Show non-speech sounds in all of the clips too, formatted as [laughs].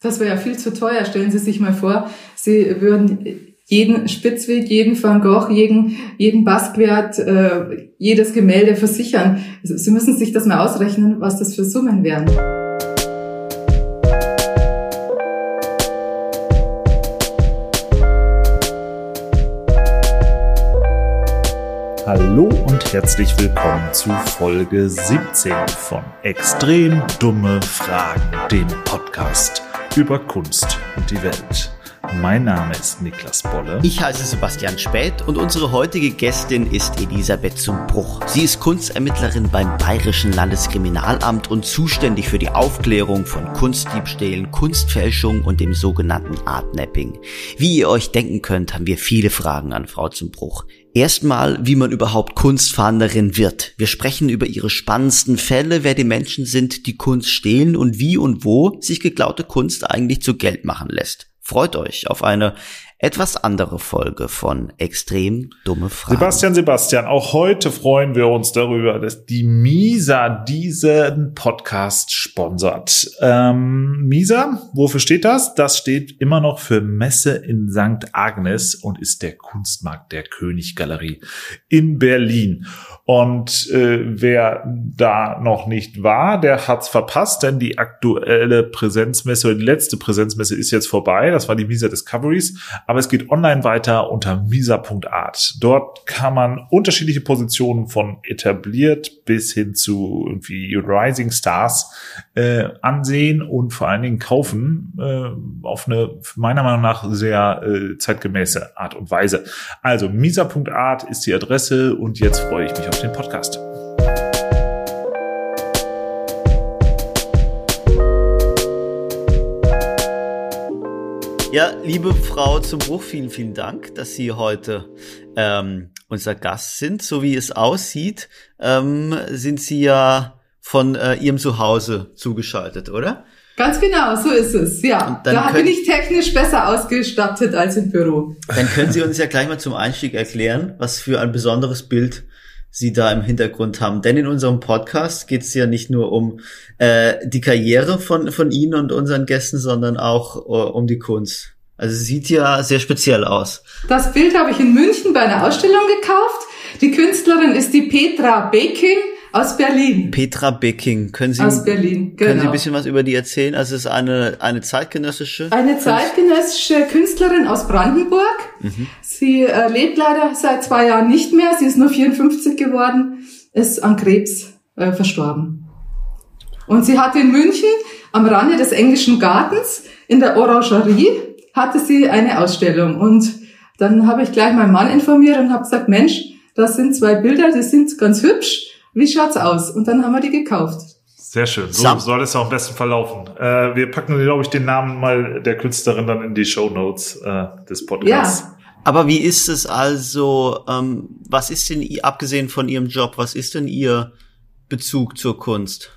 Das wäre ja viel zu teuer. Stellen Sie sich mal vor, Sie würden jeden Spitzweg, jeden Van Gogh, jeden, jeden Basquiat, äh, jedes Gemälde versichern. Sie müssen sich das mal ausrechnen, was das für Summen wären. Hallo und herzlich willkommen zu Folge 17 von Extrem dumme Fragen, dem Podcast über Kunst und die Welt. Mein Name ist Niklas Bolle. Ich heiße Sebastian Späth und unsere heutige Gästin ist Elisabeth zum Bruch. Sie ist Kunstermittlerin beim Bayerischen Landeskriminalamt und zuständig für die Aufklärung von Kunstdiebstählen, Kunstfälschung und dem sogenannten Artnapping. Wie ihr euch denken könnt, haben wir viele Fragen an Frau zum Bruch. Erstmal, wie man überhaupt Kunstfahnderin wird. Wir sprechen über ihre spannendsten Fälle, wer die Menschen sind, die Kunst stehlen und wie und wo sich geklaute Kunst eigentlich zu Geld machen lässt. Freut euch auf eine etwas andere Folge von Extrem dumme Fragen. Sebastian, Sebastian, auch heute freuen wir uns darüber, dass die Misa diesen Podcast sponsert. Ähm, Misa, wofür steht das? Das steht immer noch für Messe in St. Agnes und ist der Kunstmarkt der Königgalerie in Berlin. Und äh, wer da noch nicht war, der hat's verpasst, denn die aktuelle Präsenzmesse, die letzte Präsenzmesse ist jetzt vorbei. Das war die Misa Discoveries. Aber es geht online weiter unter misa.art. Dort kann man unterschiedliche Positionen von etabliert bis hin zu irgendwie Rising Stars äh, ansehen und vor allen Dingen kaufen äh, auf eine meiner Meinung nach sehr äh, zeitgemäße Art und Weise. Also misa.art ist die Adresse und jetzt freue ich mich auf den Podcast. Ja, liebe Frau zum Bruch, vielen, vielen Dank, dass Sie heute ähm, unser Gast sind. So wie es aussieht, ähm, sind Sie ja von äh, Ihrem Zuhause zugeschaltet, oder? Ganz genau, so ist es. Ja, da bin ich technisch besser ausgestattet als im Büro. Dann können Sie uns ja gleich mal zum Einstieg erklären, was für ein besonderes Bild Sie da im Hintergrund haben. Denn in unserem Podcast geht es ja nicht nur um äh, die Karriere von, von Ihnen und unseren Gästen, sondern auch uh, um die Kunst. Also sieht ja sehr speziell aus. Das Bild habe ich in München bei einer Ausstellung gekauft. Die Künstlerin ist die Petra Baking aus Berlin. Petra Becking. Können Sie, aus Berlin, genau. Können Sie ein bisschen was über die erzählen? Also es ist eine, eine zeitgenössische? Eine zeitgenössische Künstlerin aus Brandenburg. Mhm. Sie äh, lebt leider seit zwei Jahren nicht mehr. Sie ist nur 54 geworden, ist an Krebs äh, verstorben. Und sie hatte in München am Rande des englischen Gartens in der Orangerie hatte sie eine Ausstellung. Und dann habe ich gleich meinen Mann informiert und habe gesagt, Mensch, das sind zwei Bilder, die sind ganz hübsch wie schaut's aus? Und dann haben wir die gekauft. Sehr schön. So soll es auch am besten verlaufen. Äh, wir packen, glaube ich, den Namen mal der Künstlerin dann in die Show Notes äh, des Podcasts. Ja. Aber wie ist es also, ähm, was ist denn, abgesehen von Ihrem Job, was ist denn Ihr Bezug zur Kunst?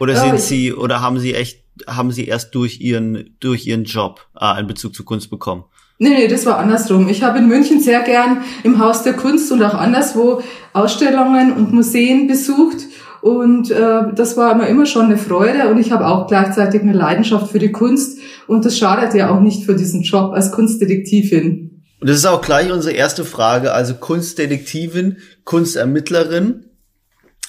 Oder sind Sie, oder haben Sie echt, haben Sie erst durch Ihren, durch Ihren Job äh, einen Bezug zur Kunst bekommen? Nee, nee, das war andersrum. Ich habe in München sehr gern im Haus der Kunst und auch anderswo Ausstellungen und Museen besucht. Und äh, das war immer, immer schon eine Freude und ich habe auch gleichzeitig eine Leidenschaft für die Kunst und das schadet ja auch nicht für diesen Job als Kunstdetektivin. Und das ist auch gleich unsere erste Frage, also Kunstdetektivin, Kunstermittlerin.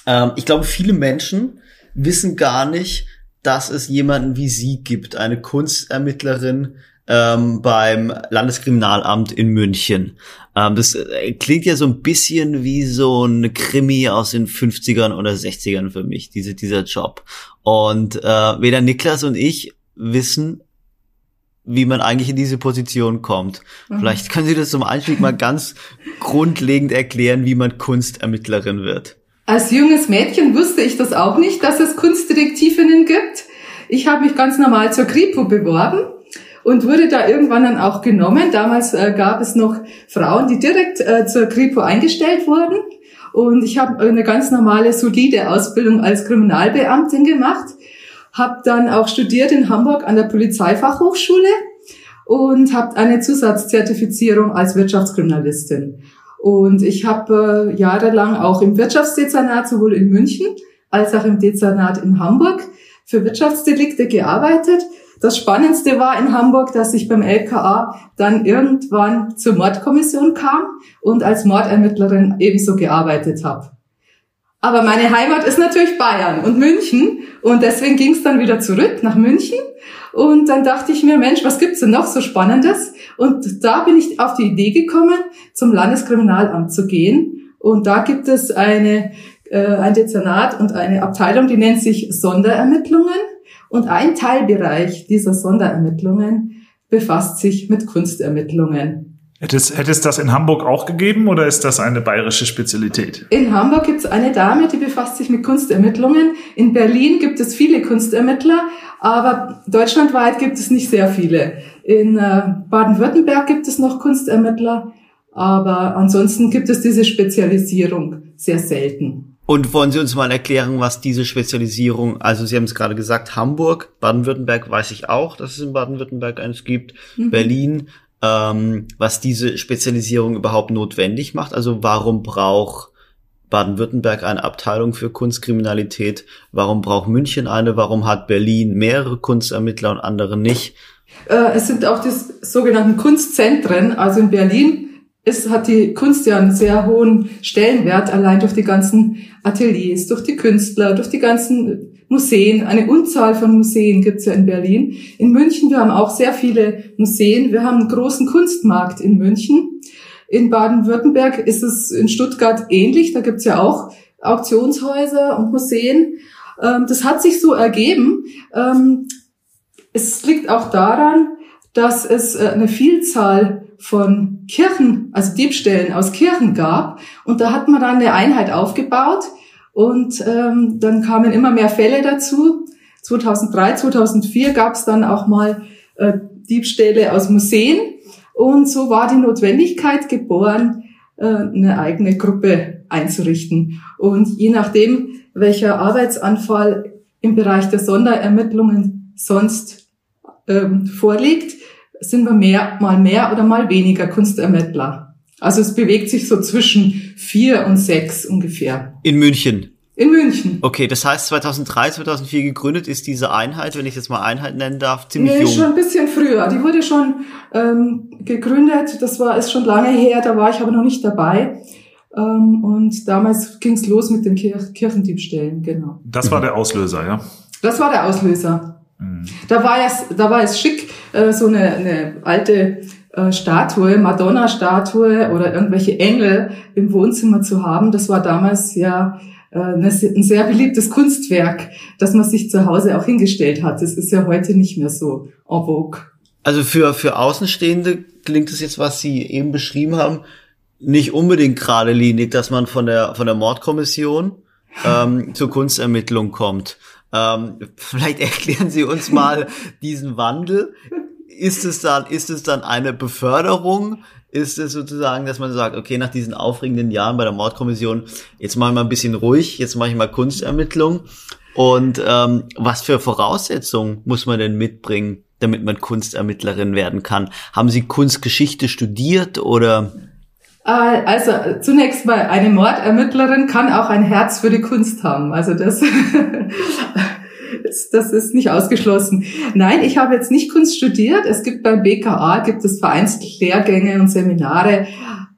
Ähm, ich glaube, viele Menschen wissen gar nicht, dass es jemanden wie Sie gibt, eine Kunstermittlerin, ähm, beim Landeskriminalamt in München. Ähm, das äh, klingt ja so ein bisschen wie so ein Krimi aus den 50ern oder 60ern für mich, diese, dieser Job. Und äh, weder Niklas und ich wissen, wie man eigentlich in diese Position kommt. Mhm. Vielleicht können Sie das zum Einstieg mal ganz grundlegend erklären, wie man Kunstermittlerin wird. Als junges Mädchen wusste ich das auch nicht, dass es Kunstdetektivinnen gibt. Ich habe mich ganz normal zur Kripo beworben und wurde da irgendwann dann auch genommen. Damals äh, gab es noch Frauen, die direkt äh, zur Kripo eingestellt wurden. Und ich habe eine ganz normale, solide Ausbildung als Kriminalbeamtin gemacht, habe dann auch studiert in Hamburg an der Polizeifachhochschule und habe eine Zusatzzertifizierung als Wirtschaftskriminalistin. Und ich habe äh, jahrelang auch im Wirtschaftsdezernat sowohl in München als auch im Dezernat in Hamburg für Wirtschaftsdelikte gearbeitet Das Spannendste war in Hamburg, dass ich beim LKA dann irgendwann zur Mordkommission kam und als Mordermittlerin ebenso gearbeitet habe. Aber meine Heimat ist natürlich Bayern und München und deswegen ging es dann wieder zurück nach München und dann dachte ich mir, Mensch, was gibt's denn noch so Spannendes? Und da bin ich auf die Idee gekommen, zum Landeskriminalamt zu gehen und da gibt es eine, äh, ein Dezernat und eine Abteilung, die nennt sich Sonderermittlungen und ein Teilbereich dieser Sonderermittlungen befasst sich mit Kunstermittlungen. Hätte es, hätte es das in Hamburg auch gegeben oder ist das eine bayerische Spezialität? In Hamburg gibt es eine Dame, die befasst sich mit Kunstermittlungen. In Berlin gibt es viele Kunstermittler, aber deutschlandweit gibt es nicht sehr viele. In äh, Baden-Württemberg gibt es noch Kunstermittler, aber ansonsten gibt es diese Spezialisierung sehr selten. Und wollen Sie uns mal erklären, was diese Spezialisierung, also Sie haben es gerade gesagt, Hamburg, Baden-Württemberg weiß ich auch, dass es in Baden-Württemberg eines gibt, mhm. Berlin, ähm, was diese Spezialisierung überhaupt notwendig macht. Also warum braucht Baden-Württemberg eine Abteilung für Kunstkriminalität? Warum braucht München eine? Warum hat Berlin mehrere Kunstermittler und andere nicht? Äh, es sind auch die sogenannten Kunstzentren. Also in Berlin ist, hat die Kunst ja einen sehr hohen Stellenwert, allein durch die ganzen Ateliers, durch die Künstler, durch die ganzen Museen, eine Unzahl von Museen gibt's ja in Berlin. In München, wir haben auch sehr viele Museen. Wir haben einen großen Kunstmarkt in München. In Baden-Württemberg ist es in Stuttgart ähnlich. Da gibt's ja auch Auktionshäuser und Museen. Ähm, das hat sich so ergeben. Ähm, es liegt auch daran, dass es äh, eine Vielzahl von Kirchen, also Diebstählen aus Kirchen gab. Und da hat man dann eine Einheit aufgebaut, und ähm, dann kamen immer mehr Fälle dazu. 2003, 2004 gab es dann auch mal äh, Diebstähle aus Museen. Und so war die Notwendigkeit geboren, äh, eine eigene Gruppe einzurichten. Und je nachdem, welcher Arbeitsanfall im Bereich der Sonderermittlungen sonst ähm, vorliegt, sind wir mehr, mal mehr oder mal weniger Kunstermittler. Also es bewegt sich so zwischen vier und sechs ungefähr. In München. In München. Okay, das heißt 2003, 2004 gegründet ist diese Einheit, wenn ich jetzt mal Einheit nennen darf, ziemlich nee, jung. schon ein bisschen früher. Die wurde schon ähm, gegründet, das war ist schon lange her, da war ich aber noch nicht dabei. Ähm, und damals ging es los mit den Kir Kirchendiebstählen, genau. Das war der Auslöser, ja? Das war der Auslöser. Mhm. Da war es, da war es schick, äh, so eine, eine alte äh, Statue, Madonna-Statue oder irgendwelche Engel im Wohnzimmer zu haben. Das war damals ja äh, ein sehr beliebtes Kunstwerk, das man sich zu Hause auch hingestellt hat. Das ist ja heute nicht mehr so en vogue. Also für, für Außenstehende klingt es jetzt, was Sie eben beschrieben haben, nicht unbedingt geradelinig, dass man von der, von der Mordkommission ähm, zur Kunstermittlung kommt. Ähm, vielleicht [laughs] erklären Sie uns mal diesen Wandel ist es dann, ist es dann eine Beförderung? Ist es sozusagen, dass man sagt, okay, nach diesen aufregenden Jahren bei der Mordkommission, jetzt mache ich mal ein bisschen ruhig, jetzt mache ich mal Kunstermittlung. Und ähm, was für Voraussetzungen muss man denn mitbringen, damit man Kunstermittlerin werden kann? Haben Sie Kunstgeschichte studiert oder? Äh, also zunächst mal, eine Mordermittlerin kann auch ein Herz für die Kunst haben. Also das [laughs] das ist nicht ausgeschlossen. Nein, ich habe jetzt nicht Kunst studiert. Es gibt beim BKA, gibt es vereinzelt Lehrgänge und Seminare,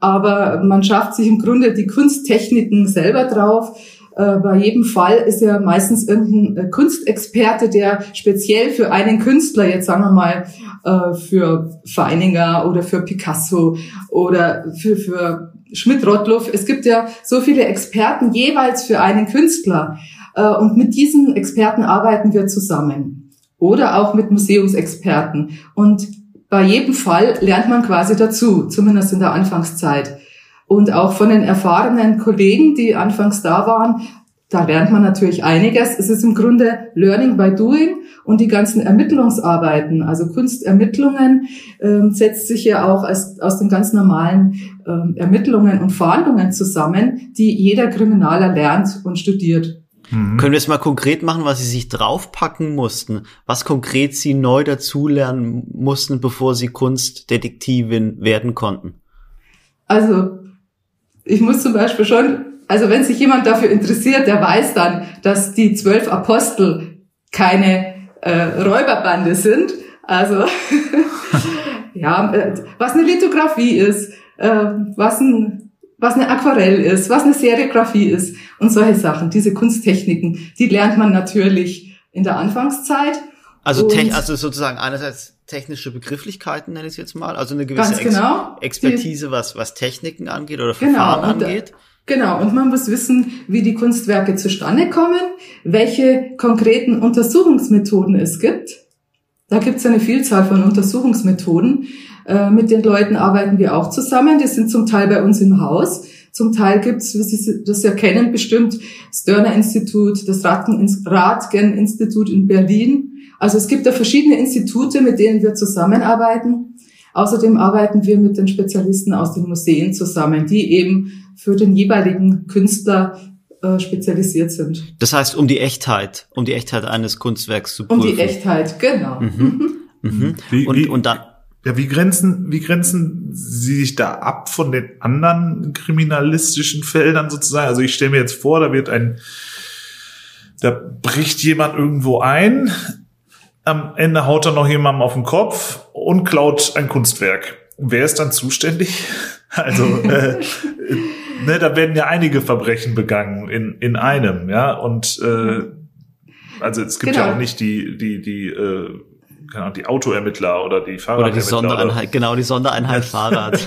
aber man schafft sich im Grunde die Kunsttechniken selber drauf. Bei jedem Fall ist ja meistens irgendein äh, Kunstexperte, der speziell für einen Künstler, jetzt sagen wir mal äh, für Feininger oder für Picasso oder für, für Schmidt-Rottluff. Es gibt ja so viele Experten jeweils für einen Künstler. Äh, und mit diesen Experten arbeiten wir zusammen. Oder auch mit Museumsexperten. Und bei jedem Fall lernt man quasi dazu, zumindest in der Anfangszeit. Und auch von den erfahrenen Kollegen, die anfangs da waren, da lernt man natürlich einiges. Es ist im Grunde Learning by Doing und die ganzen Ermittlungsarbeiten, also Kunstermittlungen, äh, setzt sich ja auch als, aus den ganz normalen äh, Ermittlungen und Fahndungen zusammen, die jeder Kriminaler lernt und studiert. Mhm. Können wir es mal konkret machen, was Sie sich draufpacken mussten? Was konkret Sie neu dazulernen mussten, bevor Sie Kunstdetektivin werden konnten? Also, ich muss zum Beispiel schon, also wenn sich jemand dafür interessiert, der weiß dann, dass die zwölf Apostel keine äh, Räuberbande sind. Also, [laughs] ja, äh, was eine Lithografie ist, äh, was ein was eine Aquarell ist, was eine Serigraphie ist und solche Sachen, diese Kunsttechniken, die lernt man natürlich in der Anfangszeit. Also, also sozusagen einerseits technische Begrifflichkeiten, nenne ich es jetzt mal, also eine gewisse genau, Ex Expertise, was, was Techniken angeht oder genau, Verfahren genau, angeht. Genau, und man muss wissen, wie die Kunstwerke zustande kommen, welche konkreten Untersuchungsmethoden es gibt. Da gibt es eine Vielzahl von Untersuchungsmethoden. Äh, mit den Leuten arbeiten wir auch zusammen. Die sind zum Teil bei uns im Haus. Zum Teil gibt es, wie Sie das ja kennen, bestimmt das Dörner Institut, das Ratgen Institut in Berlin. Also es gibt da verschiedene Institute, mit denen wir zusammenarbeiten. Außerdem arbeiten wir mit den Spezialisten aus den Museen zusammen, die eben für den jeweiligen Künstler äh, spezialisiert sind. Das heißt, um die Echtheit, um die Echtheit eines Kunstwerks zu prüfen. Um die Echtheit, genau. Mhm. Mhm. mhm. Wie, und, wie, und dann ja, wie grenzen, wie grenzen Sie sich da ab von den anderen kriminalistischen Feldern sozusagen? Also ich stelle mir jetzt vor, da wird ein, da bricht jemand irgendwo ein, am Ende haut er noch jemandem auf den Kopf und klaut ein Kunstwerk. Wer ist dann zuständig? [laughs] Also, äh, ne, da werden ja einige Verbrechen begangen in, in einem, ja, und äh, also es gibt genau. ja auch nicht die, die, die äh, keine Ahnung, die Autoermittler oder die Fahrradermittler. Oder die Sondereinheit, oder genau, die Sondereinheit Fahrrad. [laughs]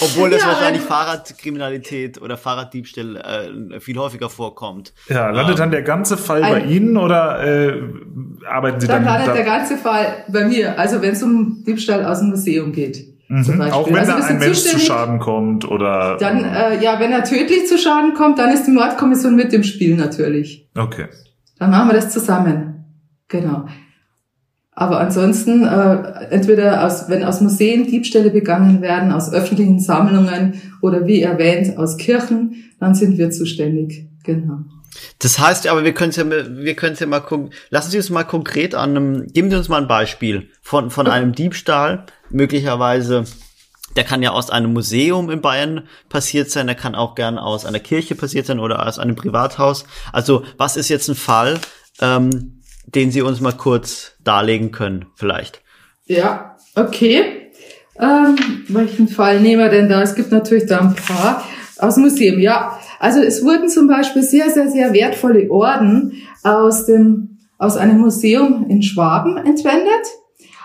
Obwohl das ja, wahrscheinlich Fahrradkriminalität oder Fahrraddiebstahl äh, viel häufiger vorkommt. Ja, landet ähm, dann der ganze Fall bei Ihnen oder äh, arbeiten Sie dann? Dann landet da der ganze Fall bei mir, also wenn es um Diebstahl aus dem Museum geht. Mhm. Auch wenn also da ein Mensch zu Schaden kommt oder. Dann, äh, ja, wenn er tödlich zu Schaden kommt, dann ist die Mordkommission mit im Spiel natürlich. Okay. Dann machen wir das zusammen. Genau. Aber ansonsten, äh, entweder aus, wenn aus Museen Diebstähle begangen werden, aus öffentlichen Sammlungen oder wie erwähnt aus Kirchen, dann sind wir zuständig. Genau. Das heißt, aber wir können es ja, wir können ja mal gucken. Lassen Sie uns mal konkret an einem, geben Sie uns mal ein Beispiel von, von einem Diebstahl, möglicherweise der kann ja aus einem Museum in Bayern passiert sein, der kann auch gern aus einer Kirche passiert sein oder aus einem Privathaus. Also was ist jetzt ein Fall, ähm, den Sie uns mal kurz darlegen können, vielleicht. Ja, okay. Ähm, welchen Fall nehmen wir denn da? Es gibt natürlich da ein paar aus Museum. Ja, also es wurden zum Beispiel sehr, sehr, sehr wertvolle Orden aus dem aus einem Museum in Schwaben entwendet.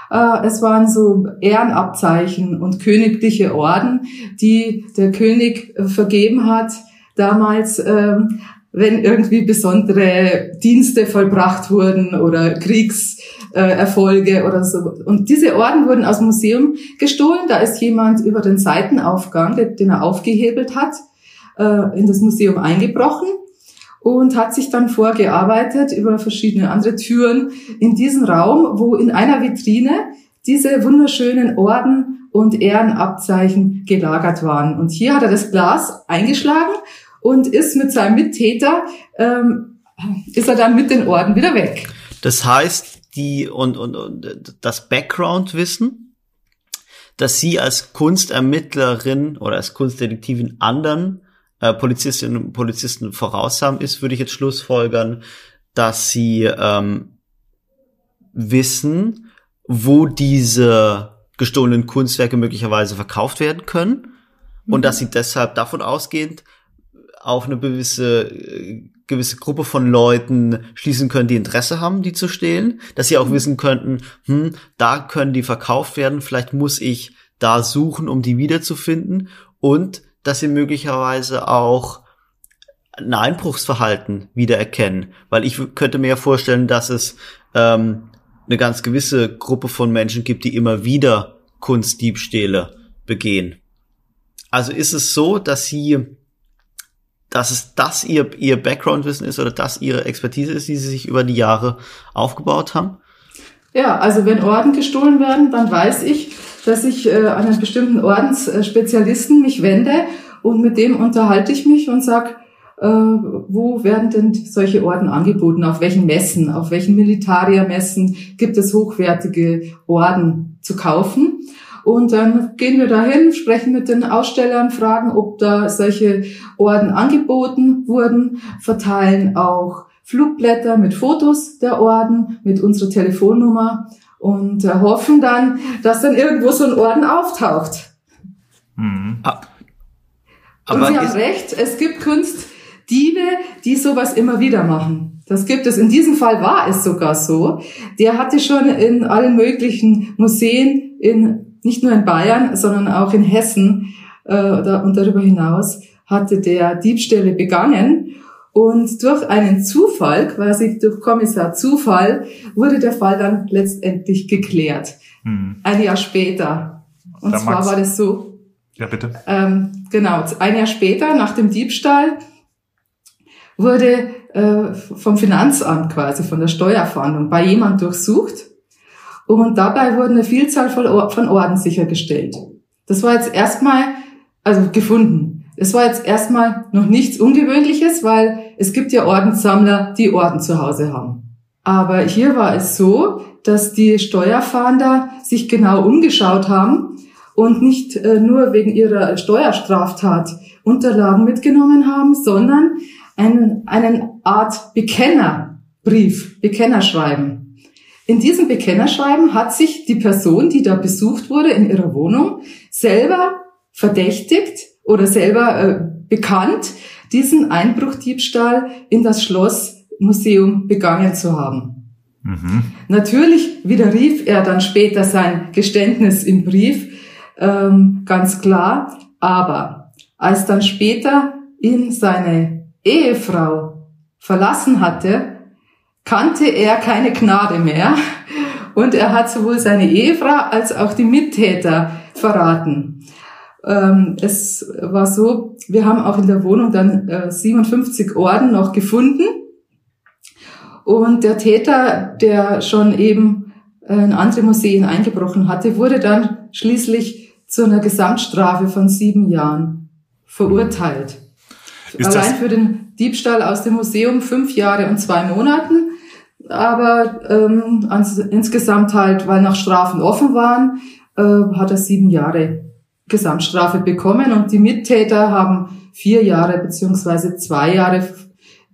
Äh, es waren so Ehrenabzeichen und königliche Orden, die der König vergeben hat damals ähm, wenn irgendwie besondere Dienste vollbracht wurden oder Kriegserfolge oder so. Und diese Orden wurden aus dem Museum gestohlen. Da ist jemand über den Seitenaufgang, den er aufgehebelt hat, äh, in das Museum eingebrochen und hat sich dann vorgearbeitet über verschiedene andere Türen in diesen Raum, wo in einer Vitrine diese wunderschönen Orden und Ehrenabzeichen gelagert waren. Und hier hat er das Glas eingeschlagen und ist mit seinem Mittäter, ähm, ist er dann mit den Orden wieder weg. Das heißt, die und, und, und das Background-Wissen, dass sie als Kunstermittlerin oder als Kunstdetektivin anderen äh, Polizistinnen und Polizisten voraus haben, ist, würde ich jetzt schlussfolgern, dass sie ähm, wissen, wo diese gestohlenen Kunstwerke möglicherweise verkauft werden können mhm. und dass sie deshalb davon ausgehend auf eine gewisse, gewisse Gruppe von Leuten schließen können, die Interesse haben, die zu stehlen, dass sie auch mhm. wissen könnten, hm, da können die verkauft werden, vielleicht muss ich da suchen, um die wiederzufinden und dass sie möglicherweise auch ein Einbruchsverhalten wiedererkennen, weil ich könnte mir ja vorstellen, dass es ähm, eine ganz gewisse Gruppe von Menschen gibt, die immer wieder Kunstdiebstähle begehen. Also ist es so, dass sie dass es das ihr, ihr Background-Wissen ist oder das ihre Expertise ist, die sie sich über die Jahre aufgebaut haben? Ja, also wenn Orden gestohlen werden, dann weiß ich, dass ich äh, an einen bestimmten Ordensspezialisten mich wende und mit dem unterhalte ich mich und sag, äh, wo werden denn solche Orden angeboten? Auf welchen Messen? Auf welchen Militariermessen gibt es hochwertige Orden zu kaufen? Und dann gehen wir dahin, sprechen mit den Ausstellern, fragen, ob da solche Orden angeboten wurden, verteilen auch Flugblätter mit Fotos der Orden, mit unserer Telefonnummer und äh, hoffen dann, dass dann irgendwo so ein Orden auftaucht. Mhm. Ah. und Aber Sie haben recht, es gibt Kunstdiebe, die sowas immer wieder machen. Das gibt es. In diesem Fall war es sogar so. Der hatte schon in allen möglichen Museen, in, nicht nur in Bayern, sondern auch in Hessen äh, und darüber hinaus, hatte der Diebstähle begangen. Und durch einen Zufall, quasi durch Kommissar Zufall, wurde der Fall dann letztendlich geklärt. Mhm. Ein Jahr später. Und Da zwar war das so, Ja, bitte. ähm, genau, ein Jahr später, nach dem Diebstahl, wurde äh, vom Finanzamt quasi, von der Steuerfahndung, bei jemand durchsucht. Und dabei wurden eine Vielzahl von, Or von Orden sichergestellt. Das war jetzt erstmal, also gefunden. Es war jetzt erstmal noch nichts Ungewöhnliches, weil es gibt ja Ordenssammler, die Orden zu Hause haben. Aber hier war es so, dass die Steuerfahnder sich genau umgeschaut haben und nicht äh, nur wegen ihrer Steuerstraftat Unterlagen mitgenommen haben, sondern einen, einen Art Bekennerbrief, Bekennerschreiben. In diesem Bekennerschreiben hat sich die Person, die da besucht wurde in ihrer Wohnung, selber verdächtigt oder selber äh, bekannt, diesen Einbruchdiebstahl in das Schlossmuseum begangen zu haben. Mhm. Natürlich widerrief er dann später sein Geständnis im Brief, ähm, ganz klar. Aber als dann später ihn seine Ehefrau verlassen hatte, kannte er keine Gnade mehr. Und er hat sowohl seine Ehefrau als auch die Mittäter verraten. Ähm, es war so, wir haben auch in der Wohnung dann äh, 57 Orden noch gefunden. Und der Täter, der schon eben äh, in andere Museen eingebrochen hatte, wurde dann schließlich zu einer Gesamtstrafe von sieben Jahren verurteilt. Ist Allein für den Diebstahl aus dem Museum fünf Jahre und zwei Monaten. Aber ähm, ans, insgesamt halt, weil noch Strafen offen waren, äh, hat er sieben Jahre Gesamtstrafe bekommen und die Mittäter haben vier Jahre beziehungsweise zwei Jahre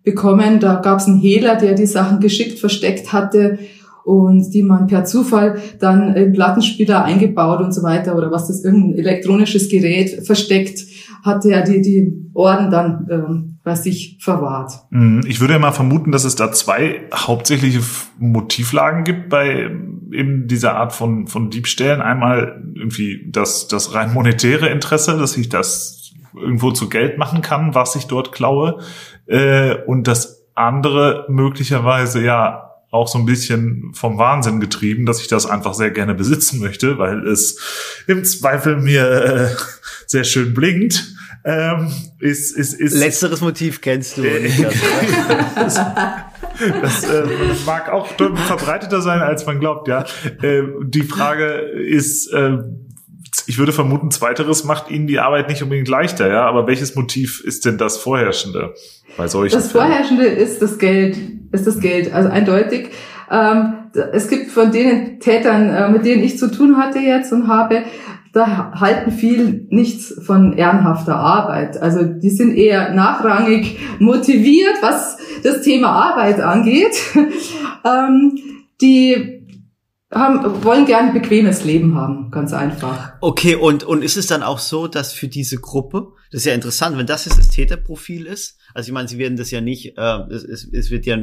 bekommen. Da gab es einen Hehler, der die Sachen geschickt versteckt hatte und die man per Zufall dann im Plattenspieler eingebaut und so weiter oder was das irgendein elektronisches Gerät versteckt, hatte er die, die Orden dann ähm, bei sich verwahrt. Mhm. Ich würde ja mal vermuten, dass es da zwei hauptsächliche Motivlagen gibt bei eben dieser Art von, von Diebstählen. Einmal irgendwie das, das rein monetäre Interesse, dass ich das irgendwo zu Geld machen kann, was ich dort klaue. Äh, und das andere möglicherweise ja auch so ein bisschen vom Wahnsinn getrieben, dass ich das einfach sehr gerne besitzen möchte, weil es im Zweifel mir äh, sehr schön blinkt. Ähm, ist, ist, ist, letzteres Motiv kennst du nicht [laughs] ganz, oder? Das äh, mag auch verbreiteter sein, als man glaubt, ja. Äh, die Frage ist, äh, ich würde vermuten, zweiteres macht Ihnen die Arbeit nicht unbedingt leichter, ja. Aber welches Motiv ist denn das vorherrschende bei solchen Das Fällen? Vorherrschende ist das Geld, ist das Geld, also eindeutig. Ähm, es gibt von den Tätern, äh, mit denen ich zu tun hatte jetzt und habe, da halten viel nichts von ehrenhafter Arbeit. Also die sind eher nachrangig motiviert, was das Thema Arbeit angeht. ähm, die haben, wollen gern ein bequemes Leben haben, ganz einfach. Okay, und, und ist es dann auch so, dass für diese Gruppe, das ist ja interessant, wenn das jetzt das Täterprofil ist, also ich meine, Sie werden das ja nicht, äh, es, es, es wird ja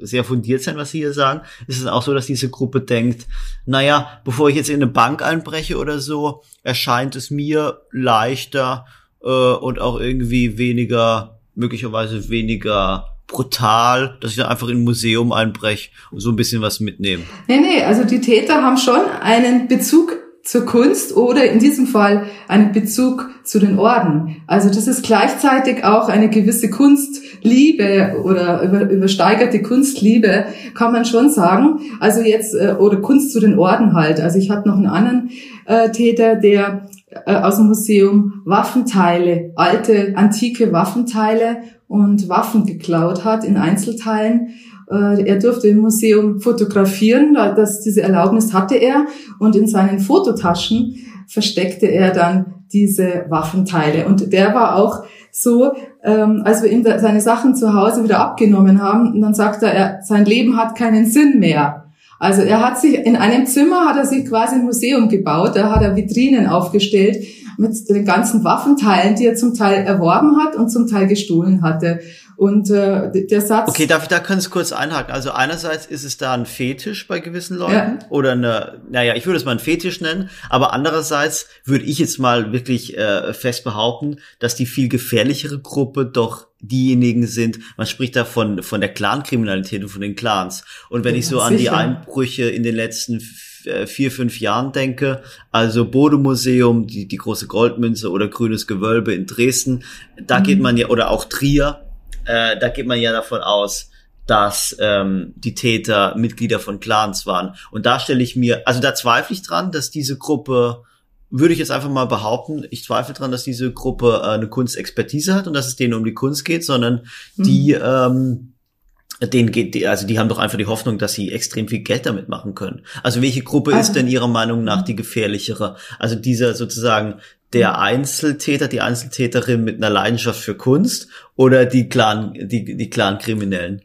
sehr fundiert sein, was Sie hier sagen, ist es auch so, dass diese Gruppe denkt, naja, bevor ich jetzt in eine Bank einbreche oder so, erscheint es mir leichter äh, und auch irgendwie weniger, möglicherweise weniger brutal, dass ich dann einfach in ein Museum einbreche und so ein bisschen was mitnehme. Nee, nee, also die Täter haben schon einen Bezug zur Kunst oder in diesem Fall einen Bezug zu den Orden. Also das ist gleichzeitig auch eine gewisse Kunstliebe oder über, übersteigerte Kunstliebe, kann man schon sagen. Also jetzt, äh, oder Kunst zu den Orden halt. Also ich hatte noch einen anderen äh, Täter, der äh, aus dem Museum Waffenteile, alte, antike Waffenteile und Waffen geklaut hat in Einzelteilen. Äh, Er durfte im Museum fotografieren, das, diese Erlaubnis hatte er und in seinen Fototaschen versteckte er dann diese Waffenteile. Und der war auch so, ähm, als wir ihm seine Sachen zu Hause wieder abgenommen haben, und dann sagt er, er, sein Leben hat keinen Sinn mehr. Also er hat sich in einem Zimmer hat er sich quasi ein Museum gebaut, da hat er Vitrinen aufgestellt mit den ganzen Waffenteilen, die er zum Teil erworben hat und zum Teil gestohlen hatte. Und äh, der Satz. Okay, darf ich da ganz kurz einhaken? Also einerseits ist es da ein Fetisch bei gewissen Leuten ja. oder eine, naja, ich würde es mal ein Fetisch nennen, aber andererseits würde ich jetzt mal wirklich äh, fest behaupten, dass die viel gefährlichere Gruppe doch diejenigen sind, man spricht da von, von der Clankriminalität und von den Clans. Und wenn ja, ich so an die Einbrüche in den letzten vier, fünf Jahren denke, also Bodemuseum, die, die große Goldmünze oder Grünes Gewölbe in Dresden, da mhm. geht man ja, oder auch Trier, äh, da geht man ja davon aus, dass ähm, die Täter Mitglieder von Clans waren. Und da stelle ich mir, also da zweifle ich dran, dass diese Gruppe, würde ich jetzt einfach mal behaupten, ich zweifle dran, dass diese Gruppe äh, eine Kunstexpertise hat und dass es denen um die Kunst geht, sondern mhm. die ähm, denen geht, also die haben doch einfach die Hoffnung, dass sie extrem viel Geld damit machen können. Also welche Gruppe ist denn Ihrer Meinung nach die gefährlichere? Also dieser sozusagen der Einzeltäter, die Einzeltäterin mit einer Leidenschaft für Kunst oder die Clan, die, die Clan-Kriminellen?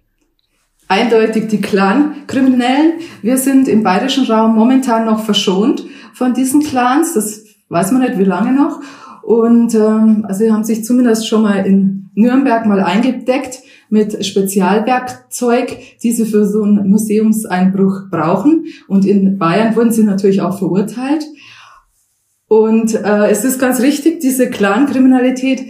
Eindeutig die Clan-Kriminellen. Wir sind im bayerischen Raum momentan noch verschont von diesen Clans. Das weiß man nicht, wie lange noch. Und ähm, also sie haben sich zumindest schon mal in Nürnberg mal eingedeckt mit Spezialwerkzeug, die sie für so einen Museumseinbruch brauchen. Und in Bayern wurden sie natürlich auch verurteilt. Und äh, es ist ganz richtig, diese Clan-Kriminalität,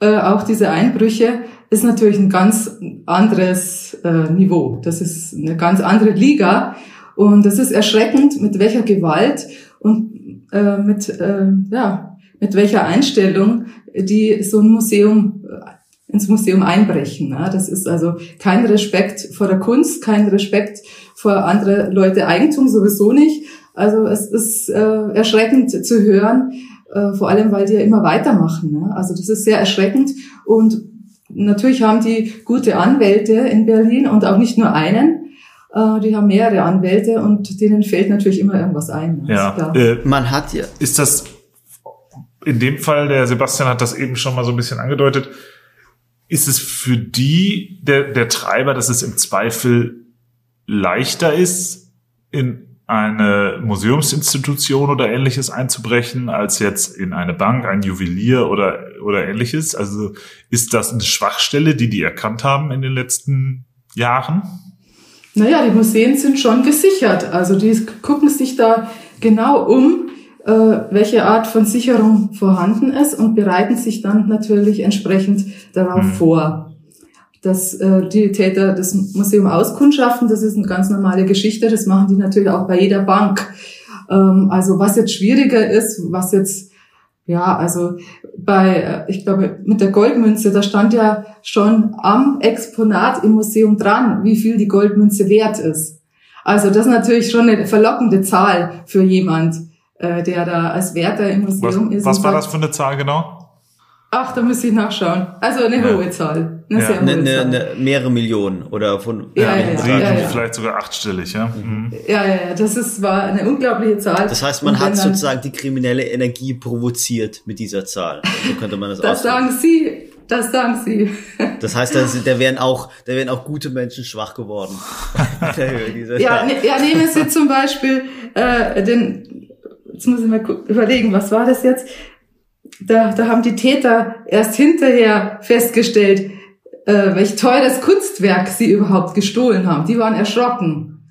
äh, auch diese Einbrüche, ist natürlich ein ganz anderes äh, Niveau. Das ist eine ganz andere Liga. Und das ist erschreckend, mit welcher Gewalt und äh, mit, äh, ja, mit welcher Einstellung die so ein Museum äh, ins Museum einbrechen. Ne? Das ist also kein Respekt vor der Kunst, kein Respekt vor andere Leute Eigentum sowieso nicht. Also es ist äh, erschreckend zu hören, äh, vor allem weil die ja immer weitermachen. Ne? Also das ist sehr erschreckend und natürlich haben die gute Anwälte in Berlin und auch nicht nur einen. Äh, die haben mehrere Anwälte und denen fällt natürlich immer irgendwas ein. Ne? Ja, äh, man hat ja. Ist das in dem Fall, der Sebastian hat das eben schon mal so ein bisschen angedeutet, ist es für die der, der Treiber, dass es im Zweifel leichter ist, in eine Museumsinstitution oder ähnliches einzubrechen, als jetzt in eine Bank, ein Juwelier oder, oder ähnliches? Also ist das eine Schwachstelle, die die erkannt haben in den letzten Jahren? Naja, die Museen sind schon gesichert. Also die gucken sich da genau um, welche Art von Sicherung vorhanden ist und bereiten sich dann natürlich entsprechend darauf hm. vor dass äh, die Täter das Museum auskundschaften. Das ist eine ganz normale Geschichte. Das machen die natürlich auch bei jeder Bank. Ähm, also was jetzt schwieriger ist, was jetzt ja, also bei, äh, ich glaube, mit der Goldmünze, da stand ja schon am Exponat im Museum dran, wie viel die Goldmünze wert ist. Also das ist natürlich schon eine verlockende Zahl für jemand, äh, der da als Wärter im Museum was, ist. Was war das für eine Zahl genau? Ach, da müsste ich nachschauen. Also eine ja. hohe Zahl. Eine ja. sehr hohe eine, Zahl. Eine, mehrere Millionen oder von ja, ja, ja, ja, ja, vielleicht sogar achtstellig, ja. Mhm. Ja, ja, ja. Das ist war eine unglaubliche Zahl. Das heißt, man hat sozusagen die kriminelle Energie provoziert mit dieser Zahl. So könnte man das Das sagen Sie. Das sagen Sie. Das heißt, da, da wären auch, da wären auch gute Menschen schwach geworden. [laughs] [laughs] ja, ne, ja, nehmen Sie zum Beispiel äh, den. Jetzt muss ich mal überlegen, was war das jetzt? da, da haben die Täter erst hinterher festgestellt, äh, welch teures Kunstwerk sie überhaupt gestohlen haben. Die waren erschrocken.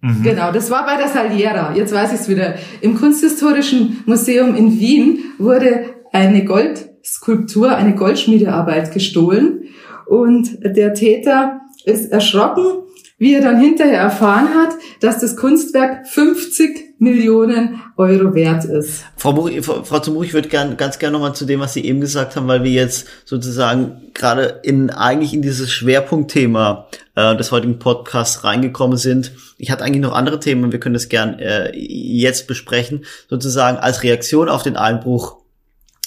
Mhm. Genau, das war bei der Saliera. Jetzt weiß ich es wieder. Im Kunsthistorischen Museum in Wien wurde eine Goldskulptur, eine Goldschmiedearbeit gestohlen und der Täter ist erschrocken wie er dann hinterher erfahren hat, dass das Kunstwerk 50 Millionen Euro wert ist. Frau, Muri, Frau, Frau Zumur, ich würde gern, ganz gerne nochmal zu dem, was Sie eben gesagt haben, weil wir jetzt sozusagen gerade in eigentlich in dieses Schwerpunktthema äh, des heutigen Podcasts reingekommen sind. Ich hatte eigentlich noch andere Themen und wir können das gern äh, jetzt besprechen, sozusagen als Reaktion auf den Einbruch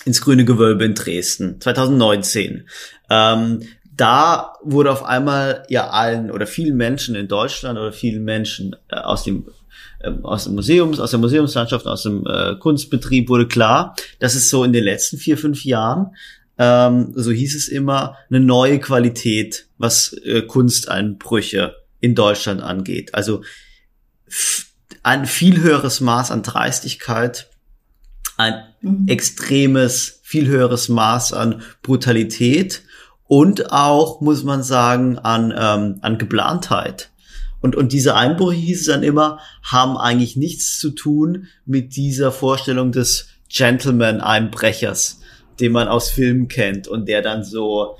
ins Grüne Gewölbe in Dresden 2019. Ähm, da wurde auf einmal ja allen oder vielen Menschen in Deutschland oder vielen Menschen äh, aus dem äh, aus dem Museums, aus der Museumslandschaft, aus dem äh, Kunstbetrieb wurde klar, dass es so in den letzten vier, fünf Jahren, ähm, so hieß es immer, eine neue Qualität, was äh, Kunsteinbrüche in Deutschland angeht. Also ein viel höheres Maß an Dreistigkeit, ein mhm. extremes, viel höheres Maß an Brutalität und auch, muss man sagen, an, ähm, an Geplantheit. Und, und diese Einbrüche, hieß es dann immer, haben eigentlich nichts zu tun mit dieser Vorstellung des Gentleman-Einbrechers, den man aus Filmen kennt und der dann so,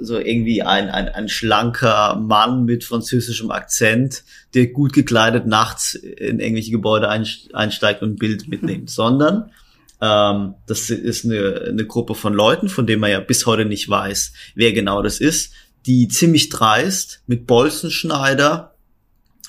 so irgendwie ein, ein, ein schlanker Mann mit französischem Akzent, der gut gekleidet nachts in irgendwelche Gebäude einsteigt und ein Bild mitnimmt, [laughs] sondern ähm, das ist eine, eine Gruppe von Leuten, von denen man ja bis heute nicht weiß, wer genau das ist, die ziemlich dreist mit Bolzenschneider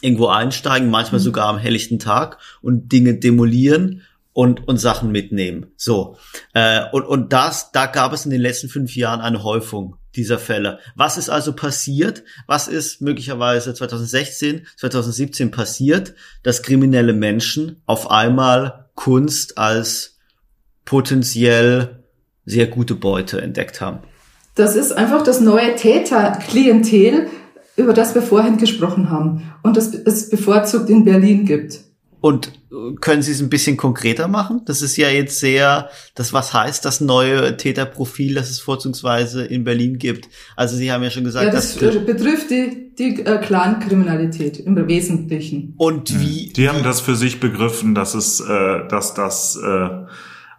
irgendwo einsteigen, manchmal mhm. sogar am helllichten Tag und Dinge demolieren und, und Sachen mitnehmen. So. Äh, und, und das, da gab es in den letzten fünf Jahren eine Häufung dieser Fälle. Was ist also passiert? Was ist möglicherweise 2016, 2017 passiert, dass kriminelle Menschen auf einmal Kunst als potenziell sehr gute Beute entdeckt haben. Das ist einfach das neue Täterklientel, über das wir vorhin gesprochen haben und das es bevorzugt in Berlin gibt. Und äh, können Sie es ein bisschen konkreter machen? Das ist ja jetzt sehr, das was heißt das neue Täterprofil, das es vorzugsweise in Berlin gibt. Also Sie haben ja schon gesagt, ja, das dass, betrifft die, die äh, Clankriminalität im Wesentlichen. Und wie? Die haben das für sich begriffen, dass es, äh, dass das äh,